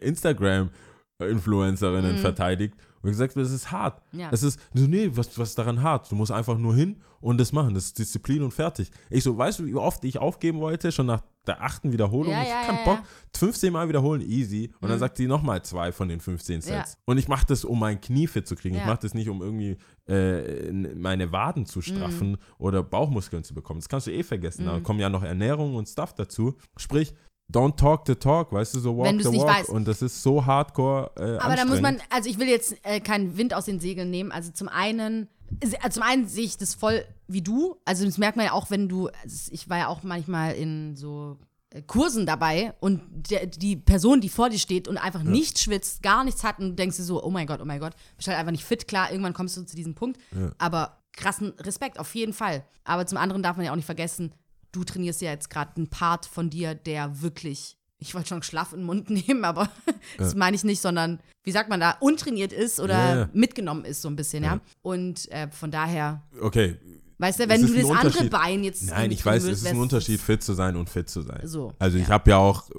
Instagram-Influencerinnen verteidigt. Und gesagt, das ist hart. Ja. Es ist, so, nee, was, was ist daran hart? Du musst einfach nur hin und das machen. Das ist Disziplin und fertig. Ich so, weißt du, wie oft ich aufgeben wollte? Schon nach der achten Wiederholung. Ja, ich ja, hab keinen ja, Bock. ja. 15 Mal wiederholen, easy. Und dann sagt sie nochmal zwei von den 15 Sets. Und ich mache das, um mein Knie fit zu kriegen. Ich mache das nicht, um irgendwie äh, meine Waden zu straffen Mhm. oder Bauchmuskeln zu bekommen. Das kannst du eh vergessen. Da kommen ja noch Ernährung und Stuff dazu. Sprich, don't talk the talk, weißt du, so walk the nicht walk. weißt. Und das ist so hardcore äh, Aber da muss man, also ich will jetzt äh, keinen Wind aus den Segeln nehmen. Also zum einen, äh, zum einen sehe ich das voll wie du. Also das merkt man ja auch, wenn du, also ich war ja auch manchmal in so äh, Kursen dabei und der, die Person, die vor dir steht und einfach nicht schwitzt, gar nichts hat und denkst dir so, oh mein Gott, oh mein Gott, bist halt einfach nicht fit, klar, irgendwann kommst du zu diesem Punkt, aber krassen Respekt, auf jeden Fall. Aber zum anderen darf man ja auch nicht vergessen, du trainierst ja jetzt gerade einen Part von dir, der wirklich, ich wollte schon schlaff in den Mund nehmen, aber das meine ich nicht, sondern, wie sagt man da, untrainiert ist oder ja. mitgenommen ist so ein bisschen, ja. Ja. Und äh, von daher, Okay. weißt du, wenn du das andere. Bein jetzt Nein, ich weiß, trainieren es ist ein Unterschied, fit zu sein und fit zu sein. So, Also ich ja. habe ja auch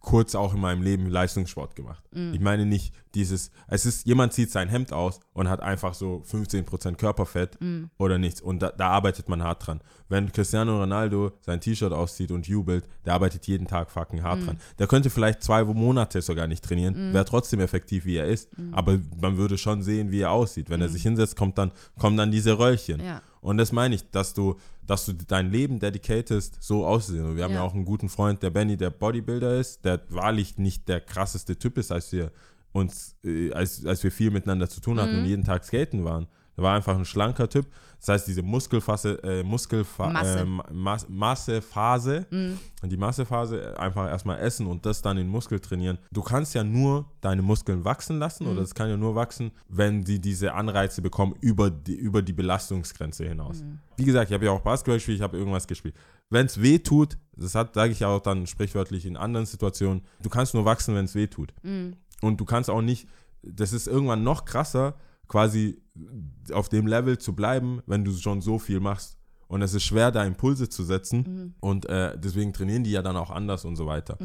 kurz auch in meinem Leben Leistungssport gemacht. Mm. Ich meine nicht dieses, es ist, jemand zieht sein Hemd aus und hat einfach so 15% Körperfett Mm. oder nichts. Und da, da arbeitet man hart dran. Wenn Cristiano Ronaldo sein T-Shirt auszieht und jubelt, der arbeitet jeden Tag fucking Mm. hart dran. Der könnte vielleicht zwei Monate sogar nicht trainieren, wäre trotzdem effektiv, wie er ist. Mm. Aber man würde schon sehen, wie er aussieht. Wenn er sich hinsetzt, kommt dann, kommen dann diese Röllchen. Ja. Und das meine ich, dass du, dass du dein Leben dedicatest, so auszusehen. Und wir haben ja. Ja. auch einen guten Freund, der Benny, der Bodybuilder ist, der wahrlich nicht der krasseste Typ ist, als wir uns, äh, als, als wir viel miteinander zu tun hatten Mhm. und jeden Tag skaten waren. Der war einfach ein schlanker Typ. Das heißt, diese Muskelfasse, äh, Muskelfa Masse. Äh, Mas Massephase, Mhm. die Massephase einfach erstmal essen und das dann in Muskel trainieren. Du kannst ja nur deine Muskeln wachsen lassen Mhm. oder es kann ja nur wachsen, wenn sie diese Anreize bekommen über die, über die Belastungsgrenze hinaus. Mhm. Wie gesagt, ich habe ja auch Basketball gespielt, ich habe irgendwas gespielt. Wenn es weh tut, das sage ich ja auch dann sprichwörtlich in anderen Situationen, du kannst nur wachsen, wenn es weh tut. Mhm. Und du kannst auch nicht, das ist irgendwann noch krasser, quasi auf dem Level zu bleiben, wenn du schon so viel machst. Und es ist schwer, da Impulse zu setzen. Und äh, deswegen trainieren die ja dann auch anders und so weiter.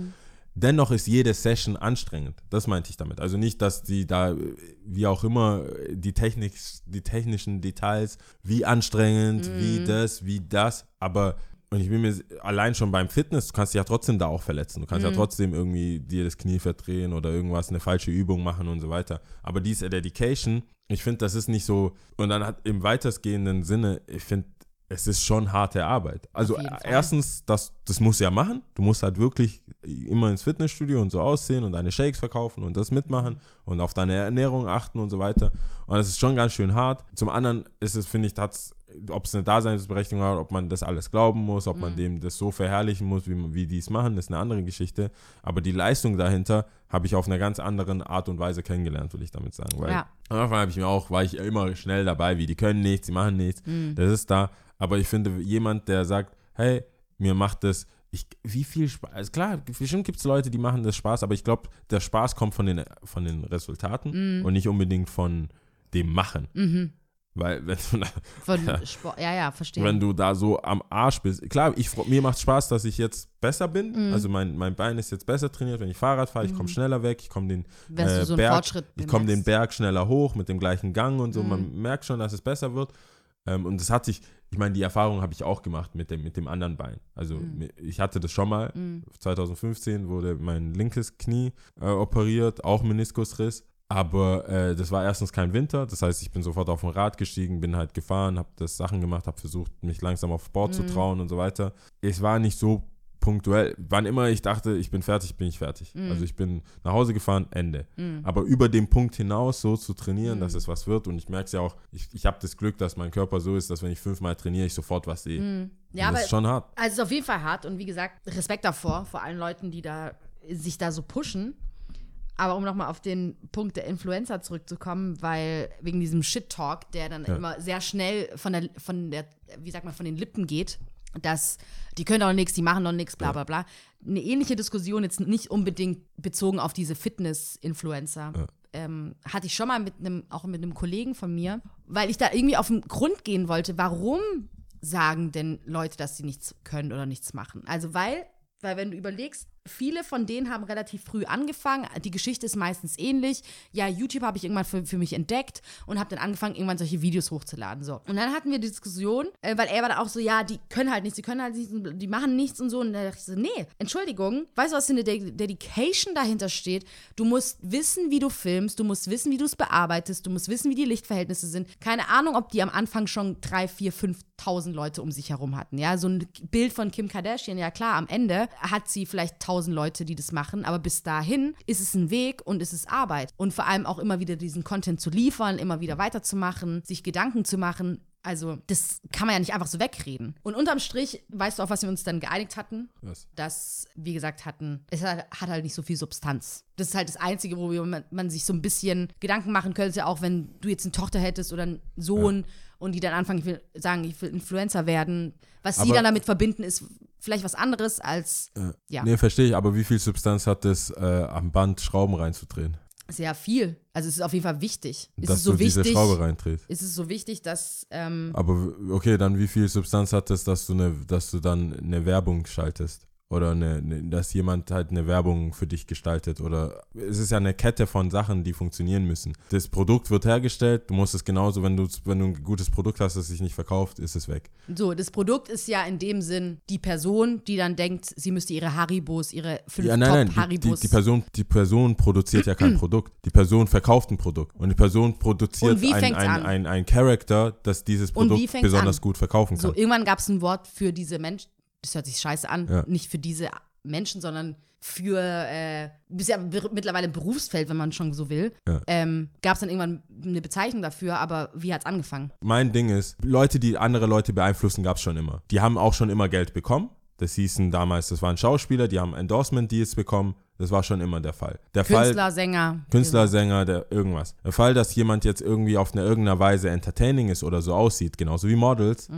Dennoch ist jede Session anstrengend. Das meinte ich damit. Also nicht, dass die da, wie auch immer, die, Technik, die technischen Details, wie anstrengend, wie das, wie das, aber und ich bin mir allein schon beim Fitness, du kannst dich ja trotzdem da auch verletzen. Du kannst ja trotzdem irgendwie dir das Knie verdrehen oder irgendwas, eine falsche Übung machen und so weiter. Aber diese Dedication, ich finde, das ist nicht so, und dann hat im weitestgehenden Sinne, ich finde, es ist schon harte Arbeit. Also erstens, das, das musst du ja machen. Du musst halt wirklich immer ins Fitnessstudio und so aussehen und deine Shakes verkaufen und das mitmachen und auf deine Ernährung achten und so weiter. Und das ist schon ganz schön hart. Zum anderen ist es, finde ich, hat's, ob es eine Daseinsberechtigung hat, ob man das alles glauben muss, ob Mhm. man dem das so verherrlichen muss, wie, wie die es machen, ist eine andere Geschichte. Aber die Leistung dahinter habe ich auf einer ganz anderen Art und Weise kennengelernt, will ich damit sagen. Weil Ja. am Anfang habe ich mir auch, war ich immer schnell dabei, wie die können nichts, die machen nichts. Mhm. Das ist da. Aber ich finde, jemand, der sagt, hey, mir macht das, ich, wie viel Spaß, also klar, bestimmt gibt es Leute, die machen das Spaß, aber ich glaube, der Spaß kommt von den, von den Resultaten Mhm. und nicht unbedingt von dem Machen. Weil, wenn du, da, Sport, ja, ja, verstehe. wenn du da so am Arsch bist, klar, ich, mir macht Spaß, dass ich jetzt besser bin. Mhm. Also mein, mein Bein ist jetzt besser trainiert, wenn ich Fahrrad fahre, ich komme schneller weg, ich komme den äh, so Berg, ich komme den. Berg schneller hoch mit dem gleichen Gang und so. Mhm. Man merkt schon, dass es besser wird. Ähm, und das hat sich, ich meine, die Erfahrung habe ich auch gemacht mit dem, mit dem anderen Bein. Also Mhm. ich hatte das schon mal. 2015 wurde mein linkes Knie äh, operiert, auch Meniskusriss. Aber äh, das war erstens kein Winter, das heißt, ich bin sofort auf ein Rad gestiegen, bin halt gefahren, habe das Sachen gemacht, habe versucht, mich langsam auf Sport Mhm. zu trauen und so weiter. Es war nicht so punktuell. Wann immer ich dachte, ich bin fertig, bin ich fertig. Mhm. Also ich bin nach Hause gefahren, Ende. Aber über den Punkt hinaus so zu trainieren, Mhm. dass es was wird und ich merke es ja auch, ich, ich habe das Glück, dass mein Körper so ist, dass wenn ich fünfmal trainiere, ich sofort was sehe. Mhm. Ja, aber das ist schon hart. Also es ist auf jeden Fall hart und wie gesagt, Respekt davor, vor allen Leuten, die da sich da so pushen. Aber um nochmal auf den Punkt der Influencer zurückzukommen, weil wegen diesem Shit-Talk, der dann Ja. immer sehr schnell von der, von der, wie sagt man, von den Lippen geht, dass die können doch nichts, die machen doch nichts, bla bla bla. Eine ähnliche Diskussion, jetzt nicht unbedingt bezogen auf diese Fitness-Influencer. Ja. Ähm, hatte ich schon mal mit einem, auch mit einem Kollegen von mir, weil ich da irgendwie auf den Grund gehen wollte, warum sagen denn Leute, dass sie nichts können oder nichts machen? Also weil, weil wenn du überlegst, viele von denen haben relativ früh angefangen. Die Geschichte ist meistens ähnlich. Ja, YouTube habe ich irgendwann für, für mich entdeckt und habe dann angefangen, irgendwann solche Videos hochzuladen. So. Und dann hatten wir die Diskussion, äh, weil er war da auch so, ja, die können halt nichts, die können halt nichts, die machen nichts und so. Und da dachte ich so, nee, Entschuldigung, weißt du, was für eine De Dedication dahinter steht? Du musst wissen, wie du filmst, du musst wissen, wie du es bearbeitest, du musst wissen, wie die Lichtverhältnisse sind. Keine Ahnung, ob die am Anfang schon drei, vier, 5.000 Leute um sich herum hatten. Ja, so ein Bild von Kim Kardashian, ja klar, am Ende hat sie vielleicht 1.000 Leute, die das machen, aber bis dahin ist es ein Weg und es ist Arbeit. Und vor allem auch immer wieder diesen Content zu liefern, immer wieder weiterzumachen, sich Gedanken zu machen, Also, das kann man ja nicht einfach so wegreden. Und unterm Strich, weißt du, auf was wir uns dann geeinigt hatten? Was? Dass wir gesagt hatten, es hat, hat halt nicht so viel Substanz. Das ist halt das Einzige, wo man, man sich so ein bisschen Gedanken machen könnte, auch wenn du jetzt eine Tochter hättest oder einen Sohn und die dann anfangen, ich will sagen, ich will Influencer werden. Was sie Aber- dann damit verbinden, ist vielleicht was anderes als, ja, Nee, verstehe ich, aber wie viel Substanz hat es, äh, am Band Schrauben reinzudrehen? sehr viel. Also, es ist auf jeden Fall wichtig. Ist dass es so du diese wichtig? Schraube reindrehst. Ist es so wichtig, dass, ähm, Aber okay, dann wie viel Substanz hat es, dass du, eine, dass du dann eine Werbung schaltest? Oder eine, eine, dass jemand halt eine Werbung für dich gestaltet? Oder es ist ja eine Kette von Sachen, die funktionieren müssen. Das Produkt wird hergestellt, du musst es genauso, wenn du, wenn du ein gutes Produkt hast, das sich nicht verkauft, ist es weg. So, das Produkt ist ja in dem Sinn die Person, die dann denkt, sie müsste ihre Haribos, ihre fünf Ja, nein, nein, die, die, die, Person, die Person produziert ja kein Produkt. Die Person verkauft ein Produkt. Und die Person produziert ein, ein, an? ein, ein Charakter, das dieses Produkt besonders an? gut verkaufen kann. so, irgendwann gab es ein Wort für diese Menschen, das hört sich scheiße an, Ja. nicht für diese Menschen, sondern für, äh, ist ja mittlerweile ein Berufsfeld, wenn man schon so will. Ja. Ähm, gab es dann irgendwann eine Bezeichnung dafür, aber wie hat es angefangen? mein Ding ist, Leute, die andere Leute beeinflussen, gab es schon immer. Die haben auch schon immer Geld bekommen. Das hießen damals, das waren Schauspieler, die haben Endorsement-Deals bekommen. Das war schon immer der Fall. Der Künstler, Fall, Sänger. Künstler, Sänger, der irgendwas. Der Fall, dass jemand jetzt irgendwie auf eine irgendeiner Weise entertaining ist oder so aussieht, genauso wie Models,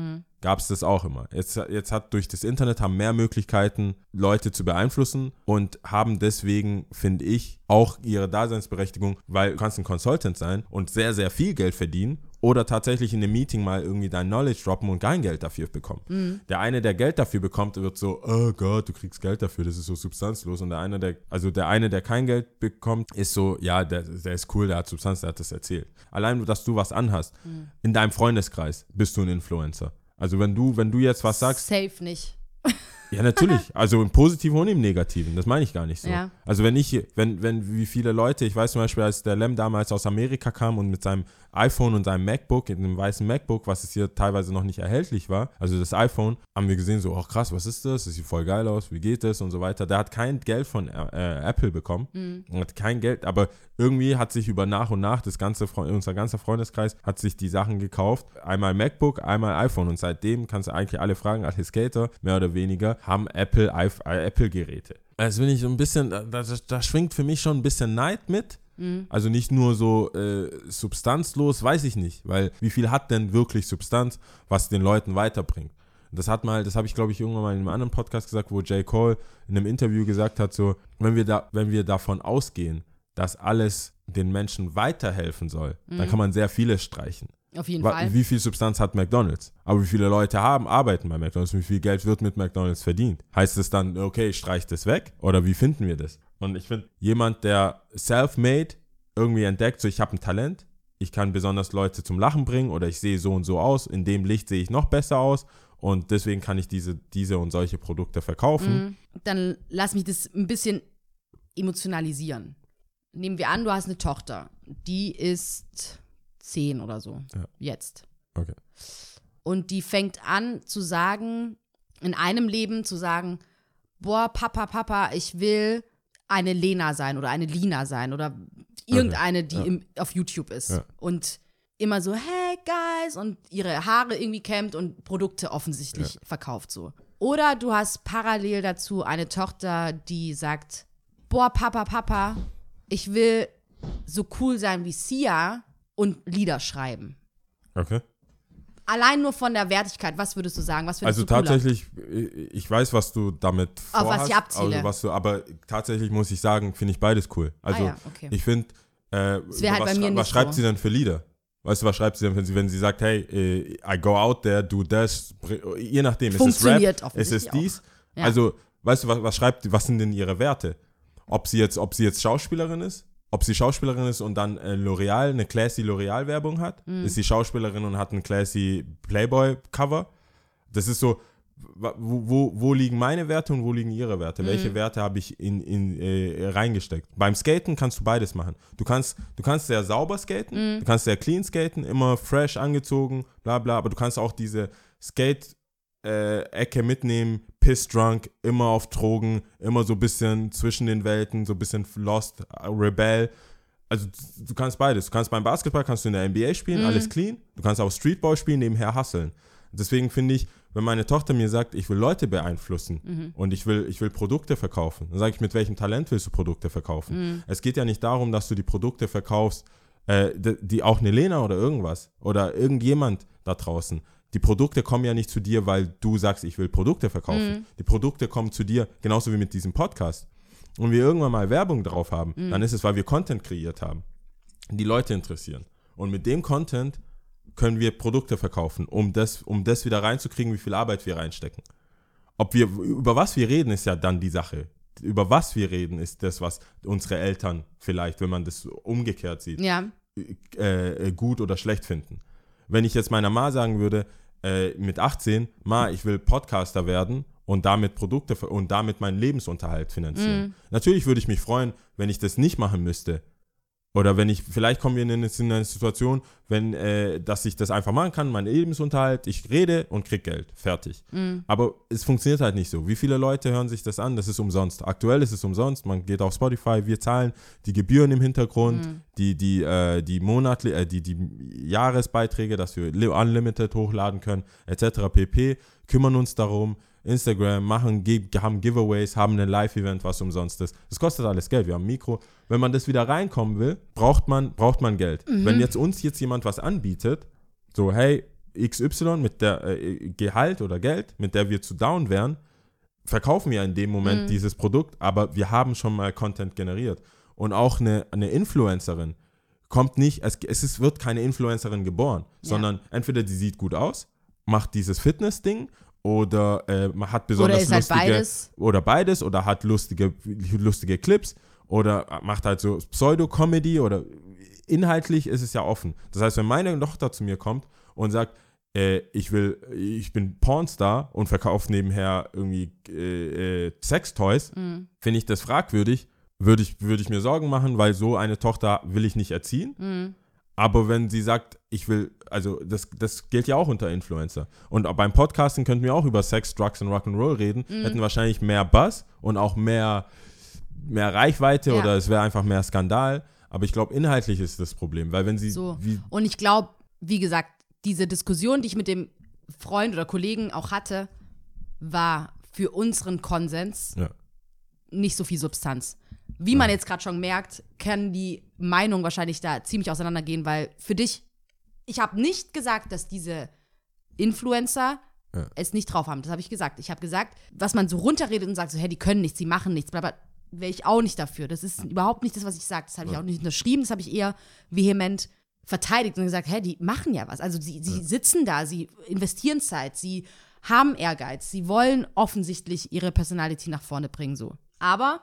gab es das auch immer. Jetzt, jetzt hat durch das Internet haben mehr Möglichkeiten, Leute zu beeinflussen und haben deswegen, finde ich, auch ihre Daseinsberechtigung, weil du kannst ein Consultant sein und sehr, sehr viel Geld verdienen oder tatsächlich in einem Meeting mal irgendwie dein Knowledge droppen und kein Geld dafür bekommen. Der eine, der Geld dafür bekommt, wird so, oh Gott, du kriegst Geld dafür, das ist so substanzlos. Und der eine, der, also der eine, der kein Geld bekommt, ist so, ja, der, der ist cool, der hat Substanz, der hat das erzählt. Allein, dass du was anhast, in deinem Freundeskreis bist du ein Influencer. Also wenn du, wenn du jetzt was sagst, Safe nicht. ja, natürlich. Also im Positiven und im Negativen. Das meine ich gar nicht so. Ja. Also wenn ich, wenn, wenn, wie viele Leute, ich weiß zum Beispiel, als der Lem damals aus Amerika kam und mit seinem iPhone und seinem MacBook, in einem weißen MacBook, was es hier teilweise noch nicht erhältlich war, also das iPhone, haben wir gesehen, so, ach krass, was ist das? Das sieht voll geil aus, wie geht das und so weiter. Der hat kein Geld von äh, Apple bekommen. Mhm. Hat kein Geld, aber irgendwie hat sich über nach und nach das ganze, unser ganzer Freundeskreis hat sich die Sachen gekauft. Einmal MacBook, einmal iPhone. Und seitdem kannst du eigentlich alle fragen, alle Skater, mehr oder weniger, haben Apple, iPh- äh, Apple-Geräte. Also bin ich so ein bisschen, da, da, da schwingt für mich schon ein bisschen Neid mit. Also nicht nur so äh, substanzlos, weiß ich nicht, weil wie viel hat denn wirklich Substanz, was den Leuten weiterbringt? Das hat mal, das habe ich glaube ich irgendwann mal in einem anderen Podcast gesagt, wo J. Cole in einem Interview gesagt hat, so, wenn wir da, wenn wir davon ausgehen, dass alles den Menschen weiterhelfen soll, dann kann man sehr vieles streichen. Auf jeden Wa- Fall. Wie viel Substanz hat McDonalds? Aber wie viele Leute haben, arbeiten bei McDonalds? Wie viel Geld wird mit McDonalds verdient? Heißt es dann, okay, ich streich das weg? Oder wie finden wir das? Und ich finde, jemand, der self-made irgendwie entdeckt, so ich habe ein Talent, ich kann besonders Leute zum Lachen bringen oder ich sehe so und so aus, in dem Licht sehe ich noch besser aus und deswegen kann ich diese, diese und solche Produkte verkaufen. Mhm. Dann lass mich das ein bisschen emotionalisieren. Nehmen wir an, du hast eine Tochter, die ist zehn oder so. Ja. Jetzt. Okay. Und die fängt an zu sagen, in einem Leben zu sagen, boah, Papa, Papa, ich will eine Lena sein oder eine Lina sein oder irgendeine, die Ja. im, auf YouTube ist. Ja. Und immer so, hey guys, und ihre Haare irgendwie kämmt und Produkte offensichtlich verkauft so. Oder du hast parallel dazu eine Tochter, die sagt, boah, Papa, Papa, ich will so cool sein wie Sia und Lieder schreiben. Okay. Allein nur von der Wertigkeit, was würdest du sagen? Was Also du tatsächlich, ich weiß, was du damit Auf vorhast, was ich abziele. Also was du, aber tatsächlich muss ich sagen, finde ich beides cool. Also Ah ja, okay. ich finde, äh, wär halt was, was schreibt so. sie denn für Lieder? Weißt du, was schreibt sie denn, wenn sie, wenn sie sagt, hey, äh, I go out there, do br- je nachdem, ist es Rap, ist es dies? Ja. Also, weißt du, was, was schreibt, was sind denn ihre Werte? Ob sie jetzt, ob sie jetzt Schauspielerin ist, ob sie Schauspielerin ist und dann äh, L'Oreal, eine classy L'Oreal-Werbung hat, Mhm. ist sie Schauspielerin und hat ein classy Playboy-Cover. Das ist so, wo, wo, wo liegen meine Werte und wo liegen ihre Werte? Mhm. Welche Werte habe ich in, in, äh, reingesteckt? Beim Skaten kannst du beides machen. Du kannst, du kannst sehr sauber skaten, Mhm. du kannst sehr clean skaten, immer fresh angezogen, bla bla, aber du kannst auch diese Skate- äh, Ecke mitnehmen, piss drunk, immer auf Drogen, immer so ein bisschen zwischen den Welten, so ein bisschen lost, äh, rebel. also du kannst beides. Du kannst beim Basketball, kannst du in der NBA spielen, Mhm. alles clean. Du kannst auch Streetball spielen, nebenher hustlen. Deswegen finde ich, wenn meine Tochter mir sagt, ich will Leute beeinflussen Mhm. und ich will, ich will Produkte verkaufen, dann sage ich, mit welchem Talent willst du Produkte verkaufen? Mhm. Es geht ja nicht darum, dass du die Produkte verkaufst, äh, die, die auch eine Lena oder irgendwas oder irgendjemand da draußen. Die Produkte kommen ja nicht zu dir, weil du sagst, ich will Produkte verkaufen. Die Produkte kommen zu dir, genauso wie mit diesem Podcast. Und wir irgendwann mal Werbung drauf haben, dann ist es, weil wir Content kreiert haben, die Leute interessieren. Und mit dem Content können wir Produkte verkaufen, um das, um das wieder reinzukriegen, wie viel Arbeit wir reinstecken. Ob wir, über was wir reden, ist ja dann die Sache. Über was wir reden, ist das, was unsere Eltern vielleicht, wenn man das umgekehrt sieht, Ja. äh, äh, gut oder schlecht finden. Wenn ich jetzt meiner Ma sagen würde, äh, mit 18, Ma, ich will Podcaster werden und damit Produkte und damit meinen Lebensunterhalt finanzieren. Natürlich würde ich mich freuen, wenn ich das nicht machen müsste. Oder wenn ich, vielleicht kommen wir in eine, in eine Situation, wenn, äh, dass ich das einfach machen kann, mein Lebensunterhalt, ich rede und krieg Geld. Fertig. Aber es funktioniert halt nicht so. Wie viele Leute hören sich das an? Das ist umsonst. Aktuell ist es umsonst. Man geht auf Spotify, wir zahlen die Gebühren im Hintergrund, die, die, äh, die monatlich, äh, die, die Jahresbeiträge, dass wir li- unlimited hochladen können, etc. pp. Kümmern uns darum. Instagram, machen, haben Giveaways, haben ein Live-Event, was umsonst ist. Das kostet alles Geld. Wir haben ein Mikro. Wenn man das wieder reinkommen will, braucht man, braucht man Geld. Wenn jetzt uns jetzt jemand was anbietet, so, hey, XY mit der äh, Gehalt oder Geld, mit der wir zu down wären, verkaufen wir in dem Moment dieses Produkt, aber wir haben schon mal Content generiert. Und auch eine, eine Influencerin kommt nicht, es, es ist, wird keine Influencerin geboren, sondern entweder die sieht gut aus, macht dieses Fitness-Ding oder äh, man hat besonders Oder ist halt lustige beides. oder beides oder hat lustige, lustige Clips oder macht halt so Pseudo-Comedy oder inhaltlich ist es ja offen. Das heißt, wenn meine Tochter zu mir kommt und sagt, äh, ich will, ich bin Pornstar und verkaufe nebenher irgendwie äh, äh, Sextoys, Mhm. finde ich das fragwürdig, würde ich, würde ich mir Sorgen machen, weil so eine Tochter will ich nicht erziehen. Mhm. Aber wenn sie sagt, ich will, also das, das gilt ja auch unter Influencer. Und beim Podcasting könnten wir auch über Sex, Drugs und Rock'n'Roll reden, Mhm. hätten wahrscheinlich mehr Buzz und auch mehr, mehr Reichweite Ja. oder es wäre einfach mehr Skandal. Aber ich glaube, inhaltlich ist das Problem, weil wenn sie, So. Und ich glaube, wie gesagt, diese Diskussion, die ich mit dem Freund oder Kollegen auch hatte, war für unseren Konsens ja, nicht so viel Substanz. Wie man jetzt gerade schon merkt, können die Meinungen wahrscheinlich da ziemlich auseinandergehen, weil für dich, ich habe nicht gesagt, dass diese Influencer Ja. es nicht drauf haben. Das habe ich gesagt. Ich habe gesagt, was man so runterredet und sagt, so, hey, die können nichts, die machen nichts, bla bla, wäre ich auch nicht dafür. Das ist überhaupt nicht das, was ich sage. Das habe ich auch nicht unterschrieben, das habe ich eher vehement verteidigt und gesagt, hey, die machen ja was. Also sie, sie sitzen da, sie investieren Zeit, sie haben Ehrgeiz, sie wollen offensichtlich ihre Personality nach vorne bringen, so. Aber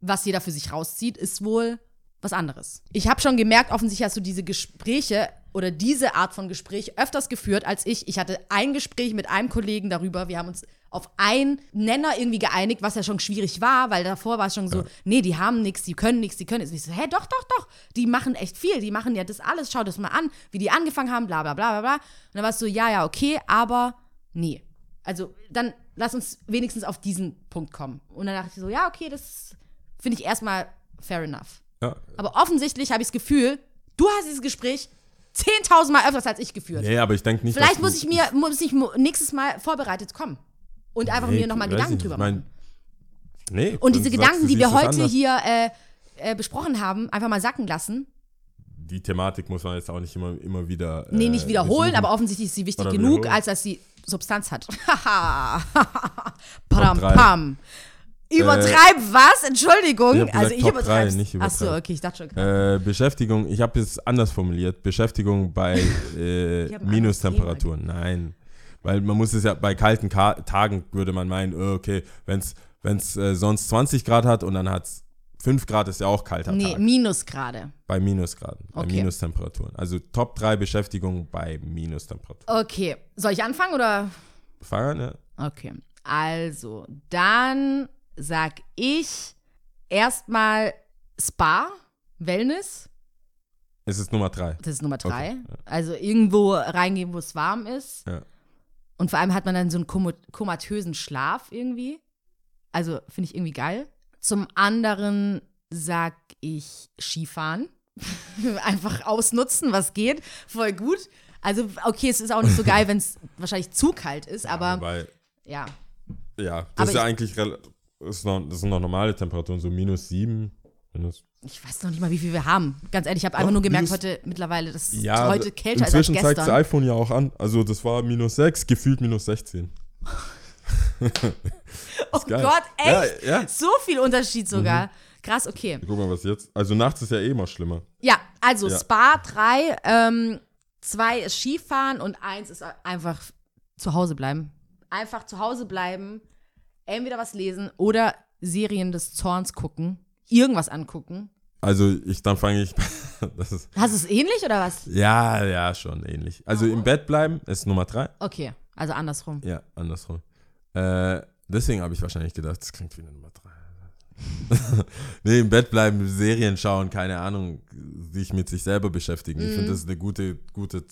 was jeder für sich rauszieht, ist wohl was anderes. Ich habe schon gemerkt, offensichtlich hast du diese Gespräche oder diese Art von Gespräch öfters geführt als ich. Ich hatte ein Gespräch mit einem Kollegen darüber. Wir haben uns auf einen Nenner irgendwie geeinigt, was ja schon schwierig war, weil davor war es schon so, nee, die haben nichts, die können nichts, die können nichts. Ich so, hä, doch, doch, doch, die machen echt viel, die machen ja das alles, schau das mal an, wie die angefangen haben, bla bla bla bla bla. Und dann war es so, ja, ja, okay, aber nee. Also dann lass uns wenigstens auf diesen Punkt kommen. Und dann dachte ich so, ja, okay, das finde ich erstmal fair enough. ja. Aber offensichtlich habe ich das Gefühl, du hast dieses Gespräch 10.000 Mal öfters als ich geführt. Nee, aber ich denke nicht, Vielleicht dass muss ich mir muss ich nächstes Mal vorbereitet kommen und einfach Nee, mir nochmal Gedanken ich drüber nicht. Ich machen. mein, Nee, Und diese Gedanken, die wir heute anders. hier äh, äh, besprochen haben, einfach mal sacken lassen. Die Thematik muss man jetzt auch nicht immer, immer wieder. Nee, äh, nicht wiederholen, besuchen. aber offensichtlich ist sie wichtig Oder genug, als dass sie Substanz hat. Haha. Pam, pam. Übertreib was? Entschuldigung. Ich also ich übertreibe. nicht Achso, übertreiben. okay, ich dachte schon. Äh, Beschäftigung, ich habe es anders formuliert. Beschäftigung bei äh, Minustemperaturen. Nein. Weil man muss es ja, bei kalten Ka Tagen würde man meinen, oh, okay, wenn es äh, sonst 20 Grad hat und dann hat es 5 Grad, ist ja auch kalter Nee, Tag. Minusgrade. Bei Minusgraden, bei Okay. Minustemperaturen. Also Top 3 Beschäftigung bei Minustemperaturen. Okay. Soll ich anfangen oder? Fahren, ja? Okay. Also, dann sag ich erstmal Spa, Wellness. Es ist Nummer 3. Das ist Nummer drei. Okay, ja. Also irgendwo reingehen, wo es warm ist. Ja. Und vor allem hat man dann so einen komatösen Schlaf irgendwie. Also finde ich irgendwie geil. Zum anderen sag ich Skifahren. einfach ausnutzen, was geht. Voll gut. Also, okay, es ist auch nicht so geil, wenn es wahrscheinlich zu kalt ist, aber Weil, ja. ja, Aber das ist ja ich- eigentlich, ist noch, das sind noch normale Temperaturen, so minus sieben. Minus, Ich weiß noch nicht mal, wie viel wir haben. Ganz ehrlich, ich habe einfach nur gemerkt, minus- heute mittlerweile, dass es ja, heute kälter ist inzwischen als zeigt das gestern. iPhone ja auch an. Also das war minus sechs, gefühlt minus 16. Oh geil. Gott, echt? Ja, ja. So viel Unterschied sogar. Mhm. Krass, okay. Guck mal, was jetzt. Also nachts ist ja eh immer schlimmer. Ja, also Ja. Spa 3, ähm, 2 ist Skifahren und 1 ist einfach zu Hause bleiben. Einfach zu Hause bleiben, entweder was lesen oder Serien des Zorns gucken, irgendwas angucken. Also ich, dann fange ich, das ist, Hast du es ähnlich oder was? ja, ja, schon ähnlich. Also Oh. im Bett bleiben ist Nummer drei. Okay, also andersrum. Ja, andersrum. Äh, deswegen habe ich wahrscheinlich gedacht, das klingt wie eine Nummer drei. nee, im Bett bleiben, Serien schauen, keine Ahnung, sich mit sich selber beschäftigen. Ich Mhm. finde, das ist eine gute, gute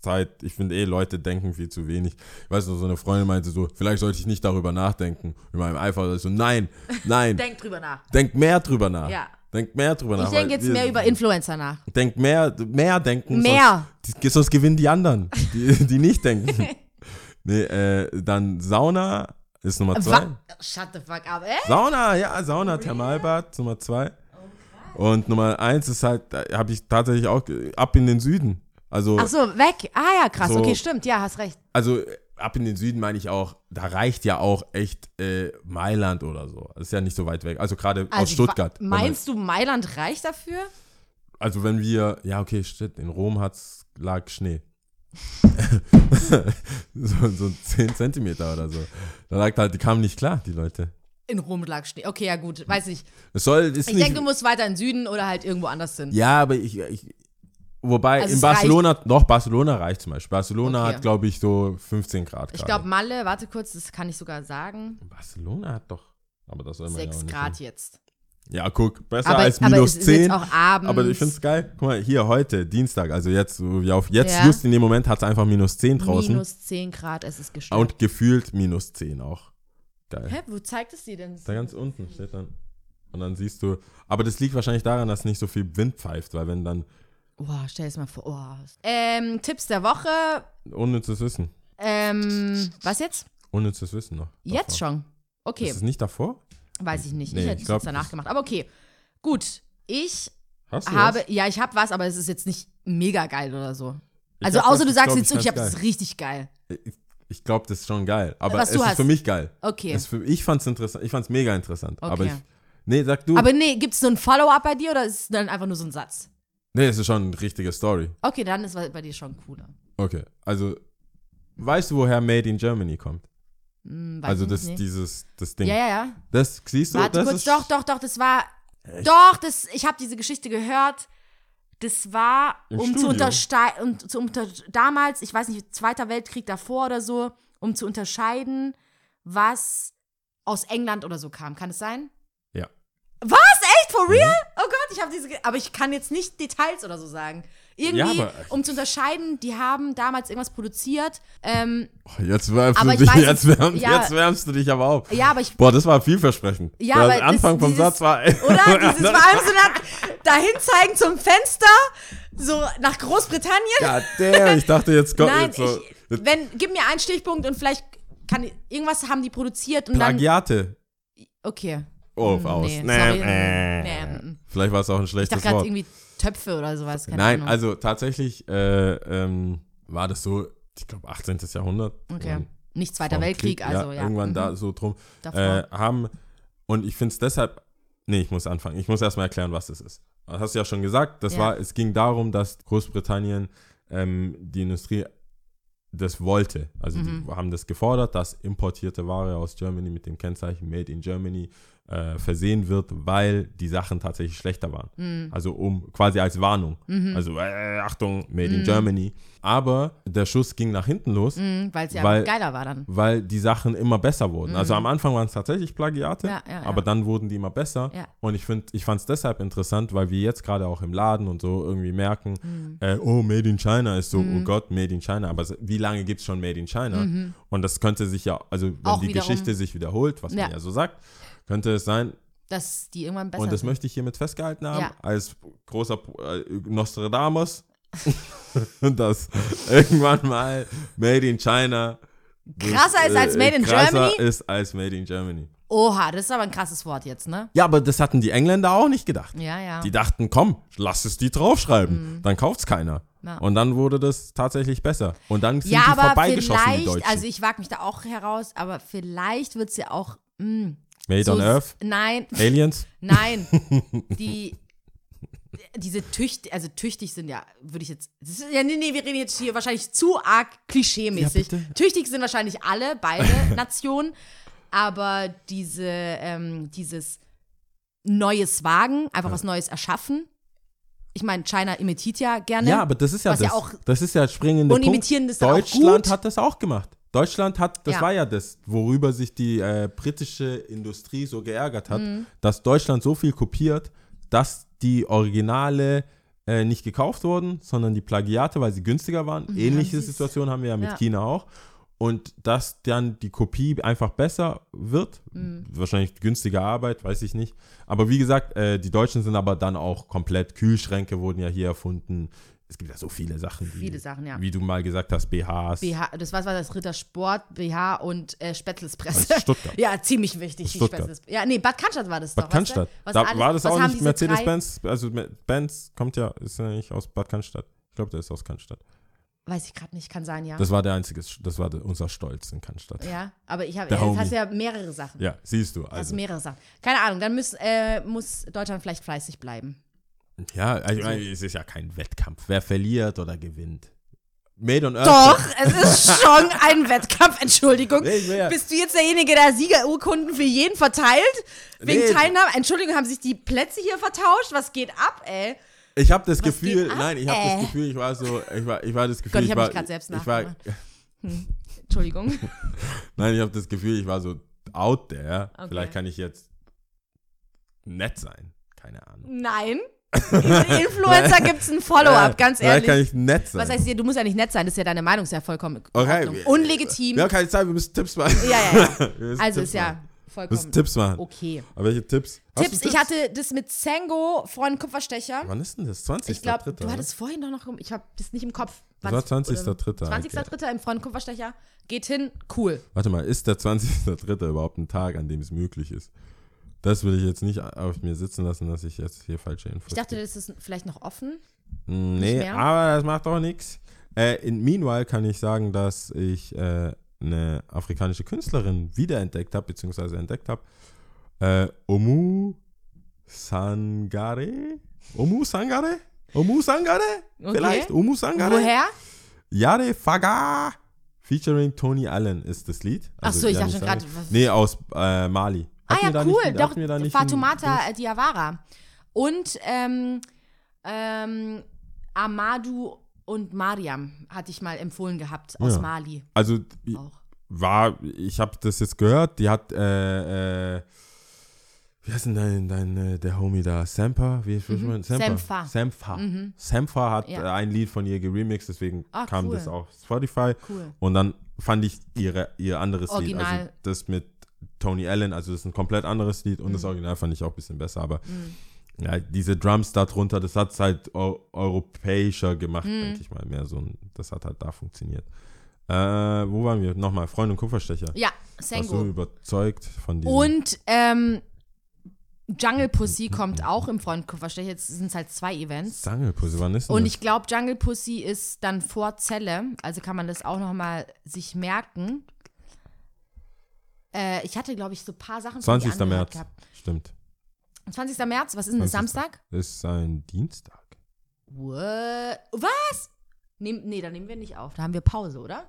Zeit. Ich finde eh, Leute denken viel zu wenig. Ich weiß noch, so eine Freundin meinte so, vielleicht sollte ich nicht darüber nachdenken. In meinem Eifer oder so, nein, nein, Denk drüber nach. denk mehr drüber nach. Ja. Denk mehr drüber nach. Ich denke jetzt mehr über Influencer nach. Denk mehr, mehr denken. Mehr. Sonst, sonst gewinnen die anderen, die, die nicht denken. nee, äh, dann Sauna ist Nummer zwei. Wa Shut the fuck up, ey? Sauna, ja, Sauna, Thermalbad, Nummer zwei. Und Nummer eins ist halt, habe ich tatsächlich auch ab in den Süden. Also, Ach so, weg. Ah ja, krass. So- Okay, stimmt. Ja, hast recht. also ab in den Süden meine ich auch, da reicht ja auch echt äh, Mailand oder so. Das ist ja nicht so weit weg. Also gerade aus Also, Stuttgart. wa- Meinst du, Mailand reicht dafür? Also wenn wir, ja okay, stimmt, in Rom hat's, lag Schnee. so, so 10 Zentimeter oder so. Da lag halt, die kamen nicht klar, die Leute. In Rom lag Schnee. Okay, ja gut. Weiß ich. Es soll, Ich nicht, denke, du musst weiter in den Süden oder halt irgendwo anders hin. ja, aber ich, ich wobei Also in Barcelona, doch, Barcelona reicht zum Beispiel. Barcelona Okay. hat, glaube ich, so 15 Grad Ich gerade. glaube, Malle, warte kurz, das kann ich sogar sagen. Barcelona hat doch, aber das soll man ja auch 6 nicht Grad hin. jetzt. Ja, guck, besser Aber, als aber minus ist 10. jetzt auch abends. Aber ich finde es geil. Guck mal, hier heute, Dienstag, also jetzt, wie auf jetzt, Ja. just in dem Moment hat es einfach minus 10 draußen. Minus 10 Grad, es ist gestört. Und gefühlt minus 10 auch. Geil. Hä, wo zeigt es dir denn? Da ganz unten steht dann. Und dann siehst du, aber das liegt wahrscheinlich daran, dass nicht so viel Wind pfeift, weil wenn dann, Boah, stell es mal vor. Oh. Ähm, Tipps der Woche. unnützes Wissen. Ähm, was jetzt? Unnützes Wissen noch. Jetzt schon. Okay, Ist es nicht davor? weiß ich nicht. Nee, ich hätte ich es glaub, jetzt danach gemacht. Aber okay. Gut. Ich Hast du habe, was? ja, ich habe was, aber es ist jetzt nicht mega geil oder so. Ich Also außer was, du sagst glaub jetzt, ich ich habe geil. richtig geil. Ich, ich glaube, das ist schon geil. Aber Was es ist für mich geil. Okay. Es für, ich fand's interessant. Ich fand's mega interessant. Aber Okay. ich, nee, sag du. Aber nee, gibt es so ein Follow-up bei dir oder ist es dann einfach nur so ein Satz? Nee, es ist schon eine richtige Story. Okay, dann ist bei dir schon cooler. Okay. Also, weißt du, woher Made in Germany kommt? Hm, weiß also ich das, nicht. dieses, das Ding. Ja, ja, ja. Das siehst du, Warte das kurz, doch, doch, doch, das war. Doch, das, ich habe diese Geschichte gehört. Das war, Im um zu Studio? unterscheiden, um zu unter damals, ich weiß nicht, Zweiter Weltkrieg davor oder so, um zu unterscheiden, was aus England oder so kam. Kann es sein? Ja. Was? Echt? For real? Oh Gott, ich habe diese. Aber ich kann jetzt nicht Details oder so sagen. Irgendwie, Ja, um zu unterscheiden, die haben damals irgendwas produziert. Ähm, Oh, Jetzt wärmst, du ich dich, weiß jetzt, wärmst, ja. jetzt wärmst du dich aber auf. ja, aber ich Boah, das war vielversprechend. Ja, Der aber Anfang vom dieses- Satz war. Oder? Dieses vor allem so nach, dahin zeigen zum Fenster, so nach Großbritannien. God damn, ich dachte, jetzt kommt Nein, jetzt so. ich, wenn, gib mir einen Stichpunkt und vielleicht kann irgendwas haben die produziert und Plagiate. dann. Okay. Oh, Hm, aus. nee, Nee, äh. Nee, mm. Vielleicht war es auch ein Ich schlechtes dachte gerade Wort. irgendwie Töpfe oder sowas. Nein, Ahnung. also tatsächlich äh, ähm, war das so, ich glaube, 18. Jahrhundert. Okay. Und Nicht Zweiter Weltkrieg, Krieg, also ja. Irgendwann Mhm. da so drum. Äh, haben, und ich finde es deshalb, nee, ich muss anfangen. Ich muss erstmal erklären, was das ist. Das hast du ja schon gesagt. Das Ja. war, es ging darum, dass Großbritannien ähm, die Industrie das wollte. Also Mhm. die haben das gefordert, dass importierte Ware aus Germany mit dem Kennzeichen Made in Germany äh, versehen wird, weil die Sachen tatsächlich schlechter waren. Mhm. Also um quasi als Warnung. Also äh, Achtung, Made in Germany. Aber der Schuss ging nach hinten los, Mhm, weil es ja weil- geiler war dann. weil die Sachen immer besser wurden. Also am Anfang waren es tatsächlich Plagiate, Mhm. Ja, ja, aber ja. dann wurden die immer besser. Und ich finde, ich fand es deshalb interessant, weil wir jetzt gerade auch im Laden und so irgendwie merken, Mhm. äh, oh, Made in China ist so, oh Gott, Made in China. Aber wie lange gibt es schon Made in China? Und das könnte sich ja, also wenn Mhm. Auch die wiederum- Geschichte sich wiederholt, was man ja so sagt, könnte es sein, dass die irgendwann besser Und das sind. möchte ich hiermit festgehalten haben, Ja. als großer äh, Nostradamus, dass irgendwann mal Made in China Krasser ist als Made in krasser Germany? ist als Made in Germany. Oha, das ist aber ein krasses Wort jetzt, ne? Ja, aber das hatten die Engländer auch nicht gedacht. Ja, ja. Die dachten, komm, lass es die draufschreiben, dann kauft's keiner. Mhm. Ja. Und dann wurde das tatsächlich besser. Und dann sind ja, die vorbeigeschossen, die Deutschen. also ich wage mich da auch heraus, aber vielleicht wird es ja auch. Mh, Made so on Earth, Nein, Aliens. nein. die. Diese tüchtig, also tüchtig sind ja, würde ich jetzt, ist, ja, nee, nee, wir reden jetzt hier wahrscheinlich zu arg klischee-mäßig. Ja, tüchtig sind wahrscheinlich alle, beide Nationen, aber diese, ähm, dieses Neues Wagen, einfach was Neues erschaffen. Ich meine, China imitiert ja gerne. Ja, aber das ist ja das. ja auch- das ist ja springende Und Punkt. imitieren das dann auch Deutschland gut. hat das auch gemacht. Deutschland hat, das Ja. war ja das, worüber sich die äh, britische Industrie so geärgert hat, Mhm. dass Deutschland so viel kopiert, dass die Originale äh, nicht gekauft wurden, sondern die Plagiate, weil sie günstiger waren. Ähnliche haben sie's- Situation haben wir ja mit Ja. China auch. Und dass dann die Kopie einfach besser wird, Mhm. wahrscheinlich günstige Arbeit, weiß ich nicht. Aber wie gesagt, äh, die Deutschen sind aber dann auch komplett, Kühlschränke wurden ja hier erfunden. Es gibt ja so viele Sachen. Die, Viele Sachen, ja. Wie du mal gesagt hast, BHs. BH, das was war das Rittersport, BH und äh, Spätzlespresse. Aus Stuttgart. Ja, ziemlich wichtig. Stuttgart. Ja, nee, Bad Cannstatt war das Bad doch. du? Cannstatt. Was Da alles- war das auch nicht Mercedes-Benz. Also Benz kommt ja, ist ja nicht aus Bad Cannstatt. Ich glaube, der ist aus Cannstatt. Weiß ich gerade nicht, kann sein, ja. Das war der einzige, das war unser Stolz in Cannstatt. Ja, ja, aber ich habe, jetzt hast ja mehrere Sachen. siehst du. Also Also, mehrere Sachen. Keine Ahnung, dann muss, äh, muss Deutschland vielleicht fleißig bleiben. Ja, also, ich meine, es ist ja kein Wettkampf. Wer verliert oder gewinnt. Made on Earth. Doch, es ist schon ein Wettkampf, Entschuldigung. Nee, ich Bist du jetzt derjenige, der Siegerurkunden für jeden verteilt? Wegen Nee. Teilnahme? Entschuldigung, haben sich die Plätze hier vertauscht? Was geht ab, ey? Ich habe das Was Gefühl, ab, nein, ich habe das Gefühl, ich war so, ich war, ich war das Gefühl, Gott, ich hab war, mich grad selbst ich war, nachgemacht. Entschuldigung. Nein, ich habe das Gefühl, ich war so out there. Okay. Vielleicht kann ich jetzt nett sein. Keine Ahnung. Nein. Influencer gibt es ein Follow-up, ganz Vielleicht kann ehrlich. ich nett sein. Was heißt hier, du musst ja nicht nett sein, das ist ja deine Meinung, ist ja vollkommen Okay. Unlegitim. Wir haben keine Zeit, wir müssen Tipps machen. Ja, ja, ja. Also Tipps ist ja machen. Wir vollkommen müssen Tipps machen. okay. Aber welche Tipps? Tipps, du ich hatte das mit Sengo, Freund Kupferstecher. Wann ist denn das? 20. Ich glaube, du hattest vorhin doch noch, ich habe das nicht im Kopf. Das war 20. oder- Dritter, 20. okay. Im Freund Kupferstecher. Geht hin, cool. Warte mal, ist der 20.3. überhaupt ein Tag, an dem es möglich ist? Das will ich jetzt nicht auf mir sitzen lassen, dass ich jetzt hier falsche Infos Ich dachte, das ist vielleicht noch offen. Nee, mehr? aber das macht auch nichts. Äh, in Meanwhile kann ich sagen, dass ich äh, eine afrikanische Künstlerin wiederentdeckt habe, beziehungsweise entdeckt habe. Äh, Omu Sangare? Omu Sangare? Omu Sangare? Okay. Vielleicht? Omu Sangare? Woher? Yare Faga featuring Tony Allen ist das Lied. Ach so, ich dachte schon gerade, was- Nee, aus äh, Mali. Ah ja, cool. Nicht, Doch, wir da nicht äh, Diawara. Und ähm, ähm, Amadou und Mariam hatte ich mal empfohlen gehabt aus Ja. Mali Also auch. war, ich habe das jetzt gehört, die hat, äh, äh, wie heißt denn dein, dein äh, der Homie da? Sampa? Wie wie mhm. Sampha. Sampha. Mhm. Sampha hat Ja. äh, ein Lied von ihr geremixed, deswegen Ah, kam cool. das auf Spotify. Cool. Und dann fand ich ihre, ihr anderes Lied, Original. also das mit Tony Allen, also das ist ein komplett anderes Lied und das Mhm. Original fand ich auch ein bisschen besser, aber ja, diese Drums da drunter, das hat es halt eu europäischer gemacht, Mhm. denke ich mal, mehr so ein, das hat halt da funktioniert. Äh, wo waren wir? Nochmal, Freund und Kupferstecher. Ja, Warst du Sengo. überzeugt von diesem? Und ähm, Jungle Pussy kommt auch im Freund Kupferstecher. Jetzt sind es halt zwei Events. Sangelpusse, wann ist denn Und das? ich glaube, Jungle Pussy ist dann vor Zelle. Also kann man das auch noch mal sich merken. Äh, ich hatte, glaube ich, so ein paar Sachen von dir 20. angehört März. gehabt. Stimmt. 20. März, was ist denn das? 20.. Samstag? Ist ein Dienstag. What? Was? Nehm, nee, da nehmen wir nicht auf. Da haben wir Pause, oder?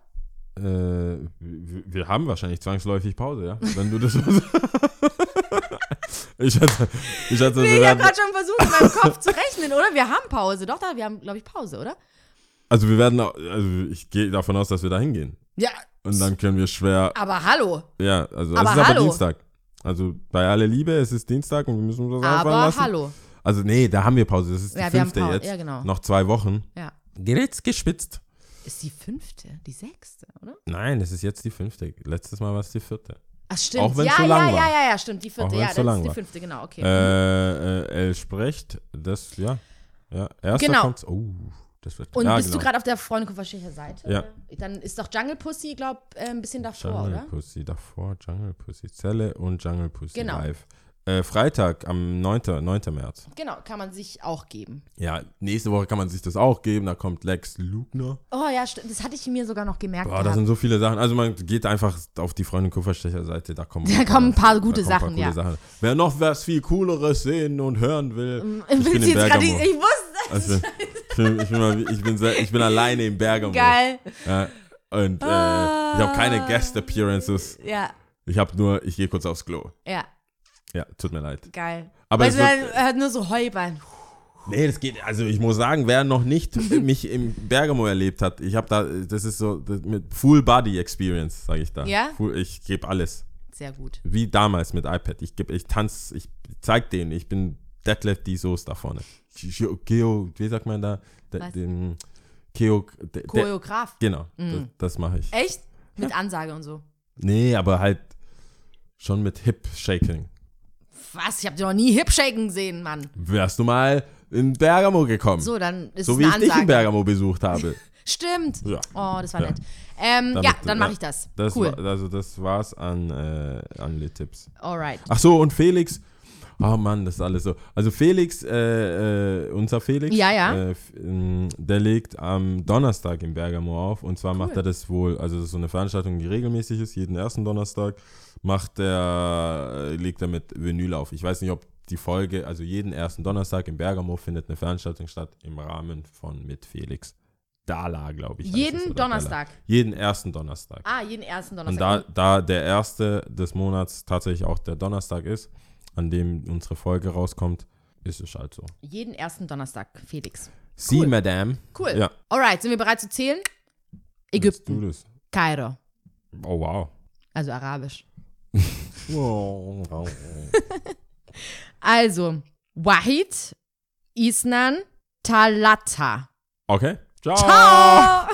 Äh, wir, haben wahrscheinlich zwangsläufig Pause, ja? Wenn du das so Ich hatte, ich hatte, Nee, wir ich habe gerade schon versucht, in meinem Kopf zu rechnen, oder? Wir haben Pause. Doch, da, wir haben, glaube ich, Pause, oder? also wir werden, also ich gehe davon aus, dass wir da hingehen. Ja, Und dann können wir schwer, aber hallo. ja, also Aber es ist aber hallo. Dienstag. Also bei aller Liebe, es ist Dienstag und wir müssen uns das Aber einfallen lassen. hallo. Also nee, da haben wir Pause. Das ist die Ja, haben fünfte jetzt. Ja, genau. Noch zwei Wochen. Ja. Gerät's gespitzt. Ist die fünfte, die sechste, oder? Nein, es ist jetzt die fünfte. Letztes Mal war es die vierte. Ach, stimmt. Auch wenn's ja, so lang ja, war. ja, ja, ja, stimmt. Die vierte, Auch ja, das so lang ist die fünfte, genau, okay. Äh, äh, El spricht, das, ja. Ja, erster Genau. kommt. Oh, das wird Und ja, bist du genau. gerade auf der Freundekopferstecher Seite? Ja. Dann ist doch Jungle Pussy, glaub, äh, ein bisschen davor, Jungle oder? Pussy, davor Jungle Pussy, Zelle und Jungle Pussy Genau. live. Äh, Freitag am 9. 9. März. Genau, kann man sich auch geben. Ja, nächste Woche kann man sich das auch geben. Da kommt Lex Lugner. Oh ja. Das hatte ich mir sogar noch gemerkt. Boah, da gehabt. sind so viele Sachen. Also man geht einfach auf die Freundin Kupferstecher Seite. Da kommen, Da kommen ein paar gute da Sachen, paar ja. coole Wer noch was viel Cooleres sehen und hören will. Ich ich bin in jetzt. Bergamo. Ich wusste. Also, ich, bin, ich, bin mal, ich, bin, ich bin alleine in Bergamo. Geil. Ja, und äh, ich habe keine Guest Appearances. Ja, Ich habe nur, ich gehe kurz aufs Klo. ja, Ja, tut mir leid. geil. Aber es du, wird- er hat nur so Heuballen. Nee, das geht. Also ich muss sagen, wer noch nicht mich im Bergamo erlebt hat, ich habe da, das ist so das mit Full Body Experience, sage ich da. Ja? Full, ich gebe alles. Sehr gut. Wie damals mit iPad. Ich gebe, ich tanze, ich zeig denen, ich bin Detlef die Soße da vorne. Geo, wie sagt man da? De, den, Geo, de, de, Choreograf. genau, Mhm. das, das mache ich. Echt? Mit Ansage und so. Nee, aber halt schon mit Hip-Shaking. Was? Ich habe noch nie Hip-Shaken gesehen, Mann. Wärst du mal in Bergamo gekommen? So, So, dann ist wie es ich eine dich Ansage. in Bergamo besucht habe. Stimmt. Ja. Oh, das war Ja. nett. Ähm, Damit- ja, dann mache ich das. Das cool. war, also das war's an, äh, an Lit-Tipps. Alright. Ach so, und Felix. Oh Mann, das ist alles so. Also Felix, äh, äh, unser Felix, Ja, ja. Äh, ähm, der legt am Donnerstag in Bergamo auf. Und zwar macht er das wohl, also das ist so eine Veranstaltung, die regelmäßig ist, jeden ersten Donnerstag, macht er, äh, legt er mit Vinyl auf. Ich weiß nicht, ob die Folge, also jeden ersten Donnerstag in Bergamo findet eine Veranstaltung statt im Rahmen von mit Felix. Dala, glaube ich. heißt es, Jeden oder Dala. Donnerstag. Jeden ersten Donnerstag. Ah, jeden ersten Und Donnerstag. da, da der erste des Monats tatsächlich auch der Donnerstag ist, an dem unsere Folge rauskommt, ist es halt so. jeden ersten Donnerstag, Felix. Sie, Madame. Cool. Ja. Alright, sind wir bereit zu zählen? Ägypten. do this. Kairo. Oh, wow. Also Arabisch. wow. Also, Wahid, Isnan, Talata. Okay. Ciao. Ciao!